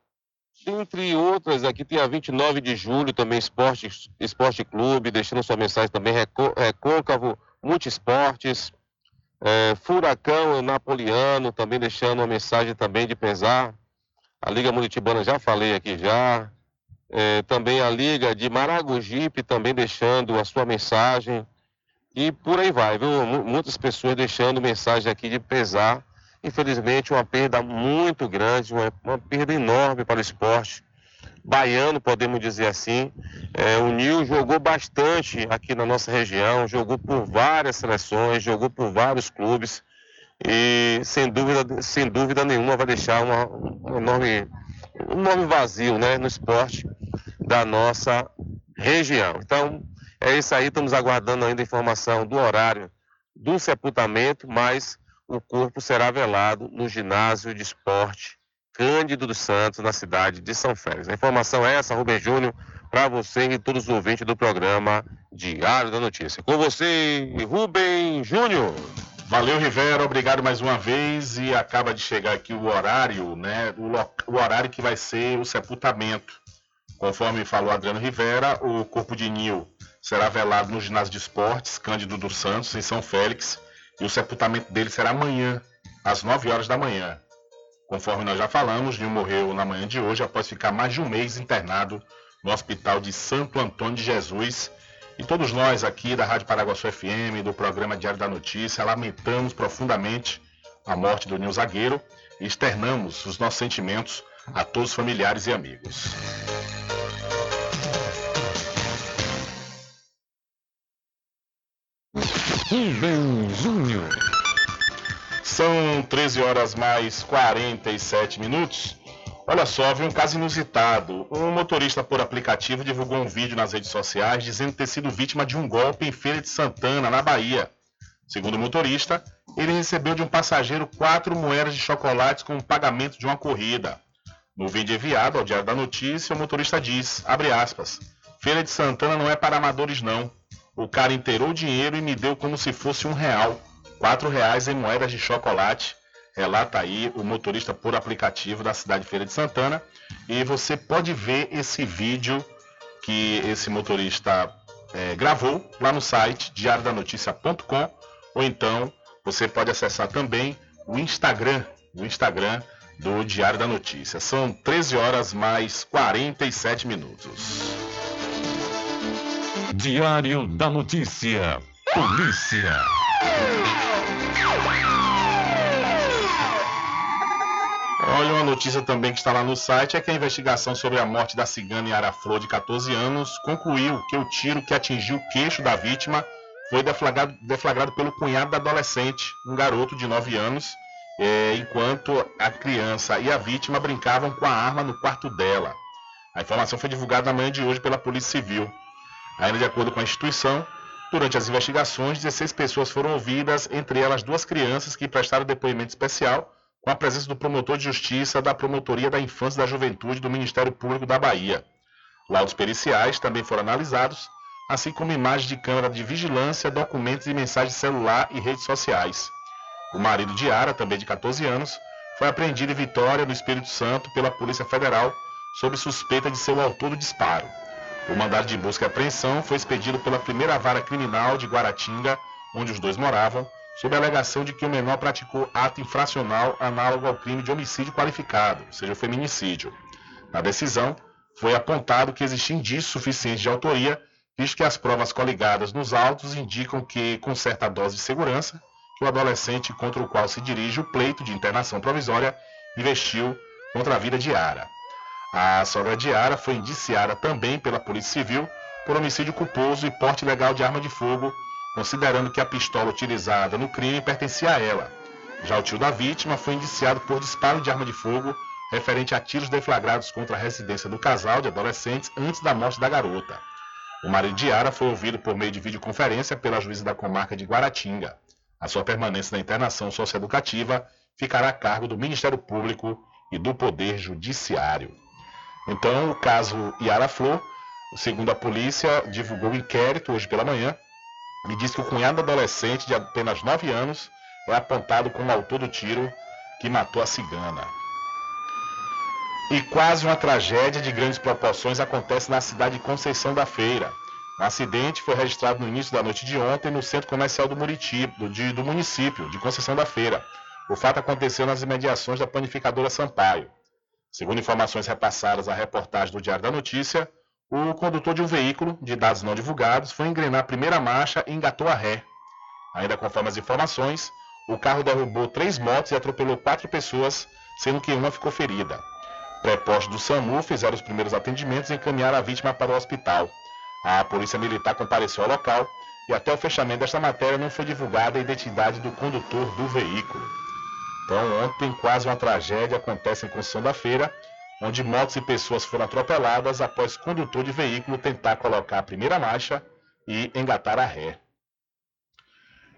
entre outras, aqui tem a 29 de julho também, Esporte, Esporte Clube, deixando sua mensagem também, Recôncavo Multisportes, é, Furacão Napoleano, também deixando uma mensagem também de pesar. A Liga Muritibana já falei aqui já. É, também a Liga de Maragogipe também deixando a sua mensagem. E por aí vai, viu? Muitas pessoas deixando mensagem aqui de pesar infelizmente, uma perda muito grande, uma, uma perda enorme para o esporte baiano, podemos dizer assim. É, o Nil jogou bastante aqui na nossa região, jogou por várias seleções, jogou por vários clubes e sem dúvida, sem dúvida nenhuma vai deixar uma, um enorme, um enorme vazio né, no esporte da nossa região. Então, é isso aí, estamos aguardando ainda a informação do horário do sepultamento, mas o corpo será velado no ginásio de esporte Cândido dos Santos, na cidade de São Félix. A informação é essa, Rubem Júnior, para você e todos os ouvintes do programa Diário da Notícia. Com você, Rubem Júnior. Valeu, Rivera, obrigado mais uma vez. E acaba de chegar aqui o horário, né? O, o horário que vai ser o sepultamento. Conforme falou Adriano Rivera, o corpo de Nil será velado no ginásio de esportes Cândido dos Santos, em São Félix e o sepultamento dele será amanhã, às 9 horas da manhã. Conforme nós já falamos, Nil morreu na manhã de hoje após ficar mais de um mês internado no Hospital de Santo Antônio de Jesus. E todos nós aqui da Rádio Paraguaçu FM, do programa Diário da Notícia, lamentamos profundamente a morte do Nil Zagueiro e externamos os nossos sentimentos a todos os familiares e amigos. Rubem Júnior. São 13 horas mais 47 minutos. Olha só, vi um caso inusitado. Um motorista por aplicativo divulgou um vídeo nas redes sociais dizendo ter sido vítima de um golpe em Feira de Santana, na Bahia. Segundo o motorista, ele recebeu de um passageiro quatro moedas de chocolates como pagamento de uma corrida. No vídeo enviado ao Diário da Notícia, o motorista diz, aspas, Feira de Santana não é para amadores não. O cara inteirou o dinheiro e me deu como se fosse um real. Quatro reais em moedas de chocolate. Relata aí o motorista por aplicativo da cidade de Feira de Santana. E você pode ver esse vídeo que esse motorista é, gravou lá no site diariodanoticia.com ou então você pode acessar também o Instagram, o Instagram do Diário da Notícia. São 13 horas mais 47 minutos. Diário da Notícia. Polícia. Olha, uma notícia também que está lá no site é que a investigação sobre a morte da cigana Yara Flor, de 14 anos, concluiu que o tiro que atingiu o queixo da vítima foi deflagrado, deflagrado pelo cunhado da adolescente, um garoto de 9 anos, é, enquanto a criança e a vítima brincavam com a arma no quarto dela. A informação foi divulgada na manhã de hoje pela Polícia Civil. Ainda de acordo com a instituição, durante as investigações, 16 pessoas foram ouvidas, entre elas duas crianças que prestaram depoimento especial com a presença do promotor de justiça da Promotoria da Infância e da Juventude do Ministério Público da Bahia. Laudos periciais também foram analisados, assim como imagens de câmera de vigilância, documentos e mensagens celular e redes sociais. O marido de Ara, também de 14 anos, foi apreendido em Vitória, no Espírito Santo, pela Polícia Federal, sob suspeita de ser o autor do disparo. O mandado de busca e apreensão foi expedido pela primeira vara criminal de Guaratinga, onde os dois moravam, sob a alegação de que o menor praticou ato infracional análogo ao crime de homicídio qualificado, ou seja, feminicídio. Na decisão, foi apontado que existia indício suficiente de autoria, visto que as provas coligadas nos autos indicam que, com certa dose de segurança, que o adolescente contra o qual se dirige o pleito de internação provisória investiu contra a vida de Ara. A sogra de Ara foi indiciada também pela Polícia Civil por homicídio culposo e porte ilegal de arma de fogo considerando que a pistola utilizada no crime pertencia a ela. Já o tio da vítima foi indiciado por disparo de arma de fogo referente a tiros deflagrados contra a residência do casal de adolescentes antes da morte da garota. O marido de Ara foi ouvido por meio de videoconferência pela juíza da comarca de Guaratinga. A sua permanência na internação socioeducativa ficará a cargo do Ministério Público e do Poder Judiciário. Então, o caso Yara Flor, segundo a polícia, divulgou o inquérito hoje pela manhã me diz que o cunhado adolescente de apenas 9 anos é apontado como autor do tiro que matou a cigana. E quase uma tragédia de grandes proporções acontece na cidade de Conceição da Feira. O acidente foi registrado no início da noite de ontem no centro comercial do, Muritiba, do, de, do município de Conceição da Feira. O fato aconteceu nas imediações da panificadora Sampaio. Segundo informações repassadas à reportagem do Diário da Notícia, o condutor de um veículo, de dados não divulgados, foi engrenar a primeira marcha e engatou a ré. Ainda conforme as informações, o carro derrubou três motos e atropelou quatro pessoas, sendo que uma ficou ferida. Prepostos do SAMU fizeram os primeiros atendimentos e encaminharam a vítima para o hospital. A polícia militar compareceu ao local e até o fechamento desta matéria não foi divulgada a identidade do condutor do veículo. Então, ontem, quase uma tragédia acontece em Construção da Feira, onde motos e pessoas foram atropeladas após condutor de veículo tentar colocar a primeira marcha e engatar a ré.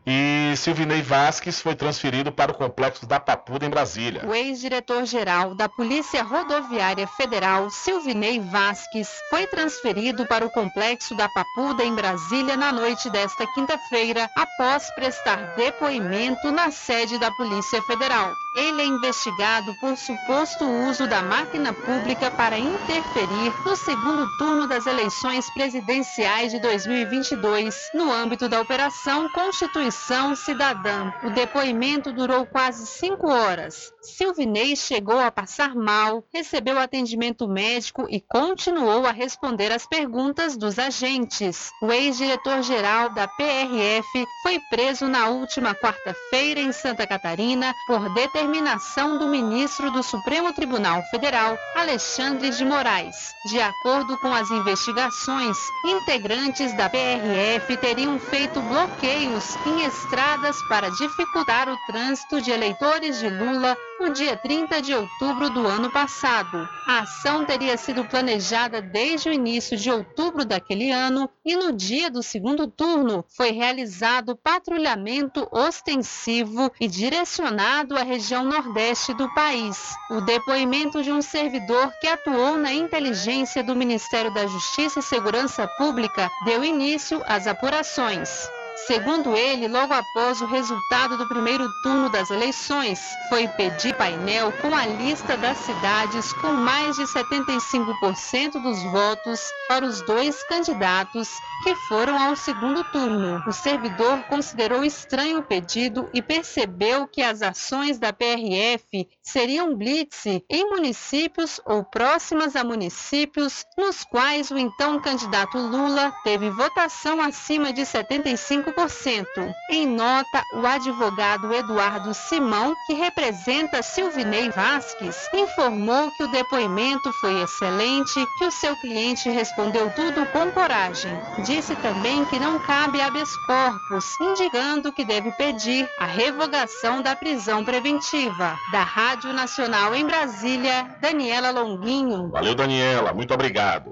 E Silvinei Vasques foi transferido para o complexo da Papuda, em Brasília. O ex-diretor-geral da Polícia Rodoviária Federal, Silvinei Vasques, foi transferido para o complexo da Papuda, em Brasília, na noite desta quinta-feira, após prestar depoimento na sede da Polícia Federal. Ele é investigado por suposto uso da máquina pública para interferir no segundo turno das eleições presidenciais de 2022, no âmbito da Operação Constituição Constituição Cidadã. O depoimento durou quase cinco horas. Silvinei chegou a passar mal, recebeu atendimento médico e continuou a responder às perguntas dos agentes. O ex-diretor-geral da PRF foi preso na última quarta-feira em Santa Catarina por determinação do ministro do Supremo Tribunal Federal, Alexandre de Moraes. De acordo com as investigações, integrantes da PRF teriam feito bloqueios em estradas para dificultar o trânsito de eleitores de Lula no dia 30 de outubro do ano passado. A ação teria sido planejada desde o início de outubro daquele ano e no dia do segundo turno foi realizado patrulhamento ostensivo e direcionado à região nordeste do país. O depoimento de um servidor que atuou na inteligência do Ministério da Justiça e Segurança Pública deu início às apurações. Segundo ele, logo após o resultado do primeiro turno das eleições, foi pedir painel com a lista das cidades com mais de 75% dos votos para os dois candidatos que foram ao segundo turno. O servidor considerou estranho o pedido e percebeu que as ações da PRF seriam blitz em municípios ou próximas a municípios nos quais o então candidato Lula teve votação acima de 75%. Em nota, o advogado Eduardo Simão, que representa Silvinei Vasques, informou que o depoimento foi excelente, que o seu cliente respondeu tudo com coragem. Disse também que não cabe habeas corpus, indicando que deve pedir a revogação da prisão preventiva. Da Rádio Nacional em Brasília, Daniela Longuinho. Valeu, Daniela. Muito obrigado.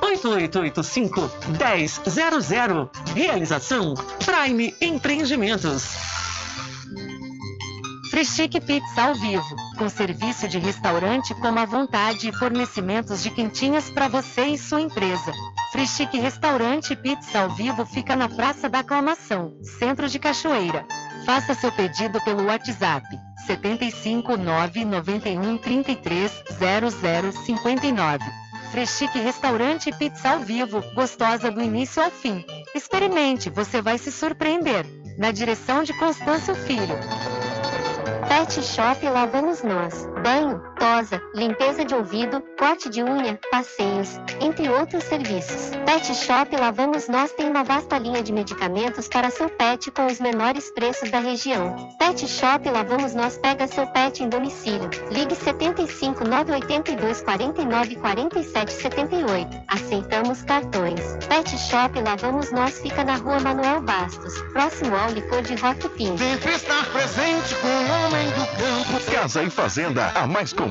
1000. Realização Prime Empreendimentos. Frischique Pizza ao vivo, com serviço de restaurante como à vontade e fornecimentos de quentinhas para você e sua empresa. Frischique Restaurante Pizza ao vivo fica na Praça da Aclamação, Centro de Cachoeira. Faça seu pedido pelo WhatsApp 75 991 33 0059. Freschique Restaurante Pizza ao Vivo, gostosa do início ao fim. Experimente, você vai se surpreender. Na direção de Constâncio Filho. Pet Shop Lá Vamos Nós. Banho, tosa, limpeza de ouvido, corte de unha, passeios, entre outros serviços. Pet Shop Lá Vamos Nós tem uma vasta linha de medicamentos para seu pet com os menores preços da região. Pet Shop Lá Vamos Nós pega seu pet em domicílio. Ligue 75 982 49 47 78. Aceitamos cartões. Pet Shop Lá Vamos Nós fica na rua Manuel Bastos, próximo ao licor de Rock Pinto. Sempre estar presente com o homem do campo. Casa e Fazenda, a mais completa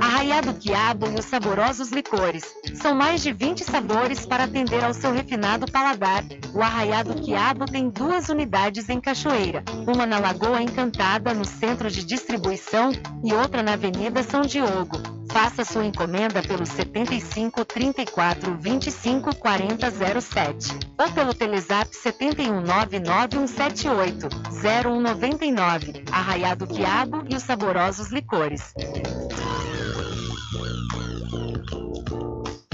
Arraiado Quiabo e os saborosos licores. São mais de 20 sabores para atender ao seu refinado paladar. O Arraiado Quiabo tem duas unidades em Cachoeira. Uma na Lagoa Encantada, no centro de distribuição, e outra na Avenida São Diogo. Faça sua encomenda pelo 75 34 25 40 07 ou pelo Telezap 71 99178 0199. Arraiado Quiabo e os saborosos licores.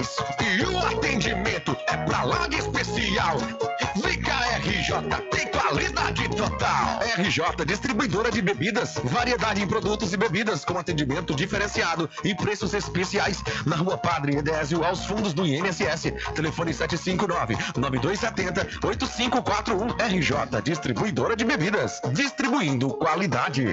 Demais. E o atendimento é pra lá de especial. Cá, RJ, tem qualidade total. RJ, distribuidora de bebidas, variedade em produtos e bebidas com atendimento diferenciado e preços especiais na Rua Padre Edésio, aos fundos do INSS. Telefone 759-9270-8541. RJ, distribuidora de bebidas, distribuindo qualidade.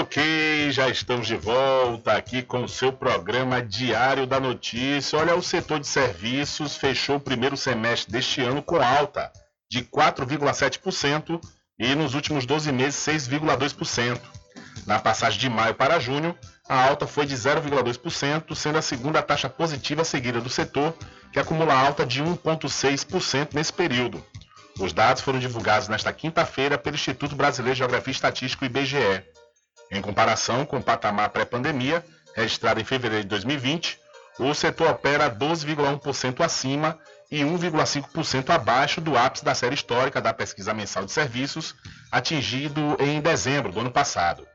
Ok, já estamos de volta aqui com o seu programa Diário da Notícia. Olha, o setor de serviços fechou o primeiro semestre deste ano com alta de 4,7% e nos últimos 12 meses 6,2%. Na passagem de maio para junho, a alta foi de 0,2%, sendo a segunda taxa positiva seguida do setor, que acumula alta de 1,6% nesse período. Os dados foram divulgados nesta quinta-feira pelo Instituto Brasileiro de Geografia e Estatística, IBGE. Em comparação com o patamar pré-pandemia, registrado em fevereiro de 2020, o setor opera 12,1% acima e 1,5% abaixo do ápice da série histórica da pesquisa mensal de serviços, atingido em dezembro do ano passado.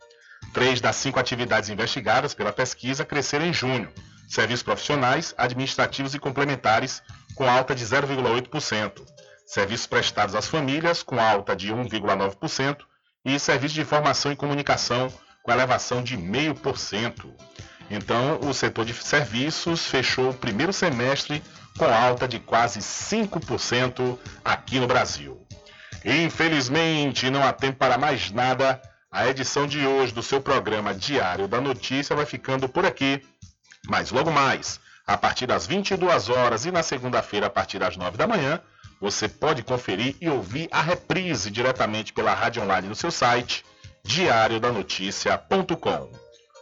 Três das cinco atividades investigadas pela pesquisa cresceram em junho: serviços profissionais, administrativos e complementares, com alta de 0,8%, serviços prestados às famílias, com alta de 1,9%, e serviços de informação e comunicação, com elevação de 0,5%. Então, o setor de serviços fechou o primeiro semestre com alta de quase 5% aqui no Brasil. Infelizmente, não há tempo para mais nada. A edição de hoje do seu programa Diário da Notícia vai ficando por aqui. Mas logo mais, a partir das 22 horas e na segunda-feira, a partir das 9 da manhã, você pode conferir e ouvir a reprise diretamente pela rádio online no seu site diariodanoticia.com.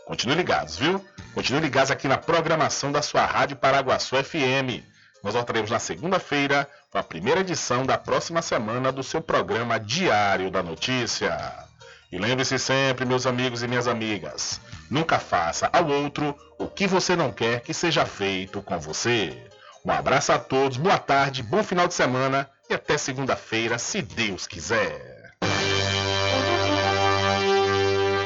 Continue ligados, viu? Continue ligados aqui na programação da sua Rádio Paraguaçu FM. Nós voltaremos na segunda-feira com a primeira edição da próxima semana do seu programa Diário da Notícia. E lembre-se sempre, meus amigos e minhas amigas, nunca faça ao outro o que você não quer que seja feito com você. Um abraço a todos, boa tarde, bom final de semana e até segunda-feira, se Deus quiser.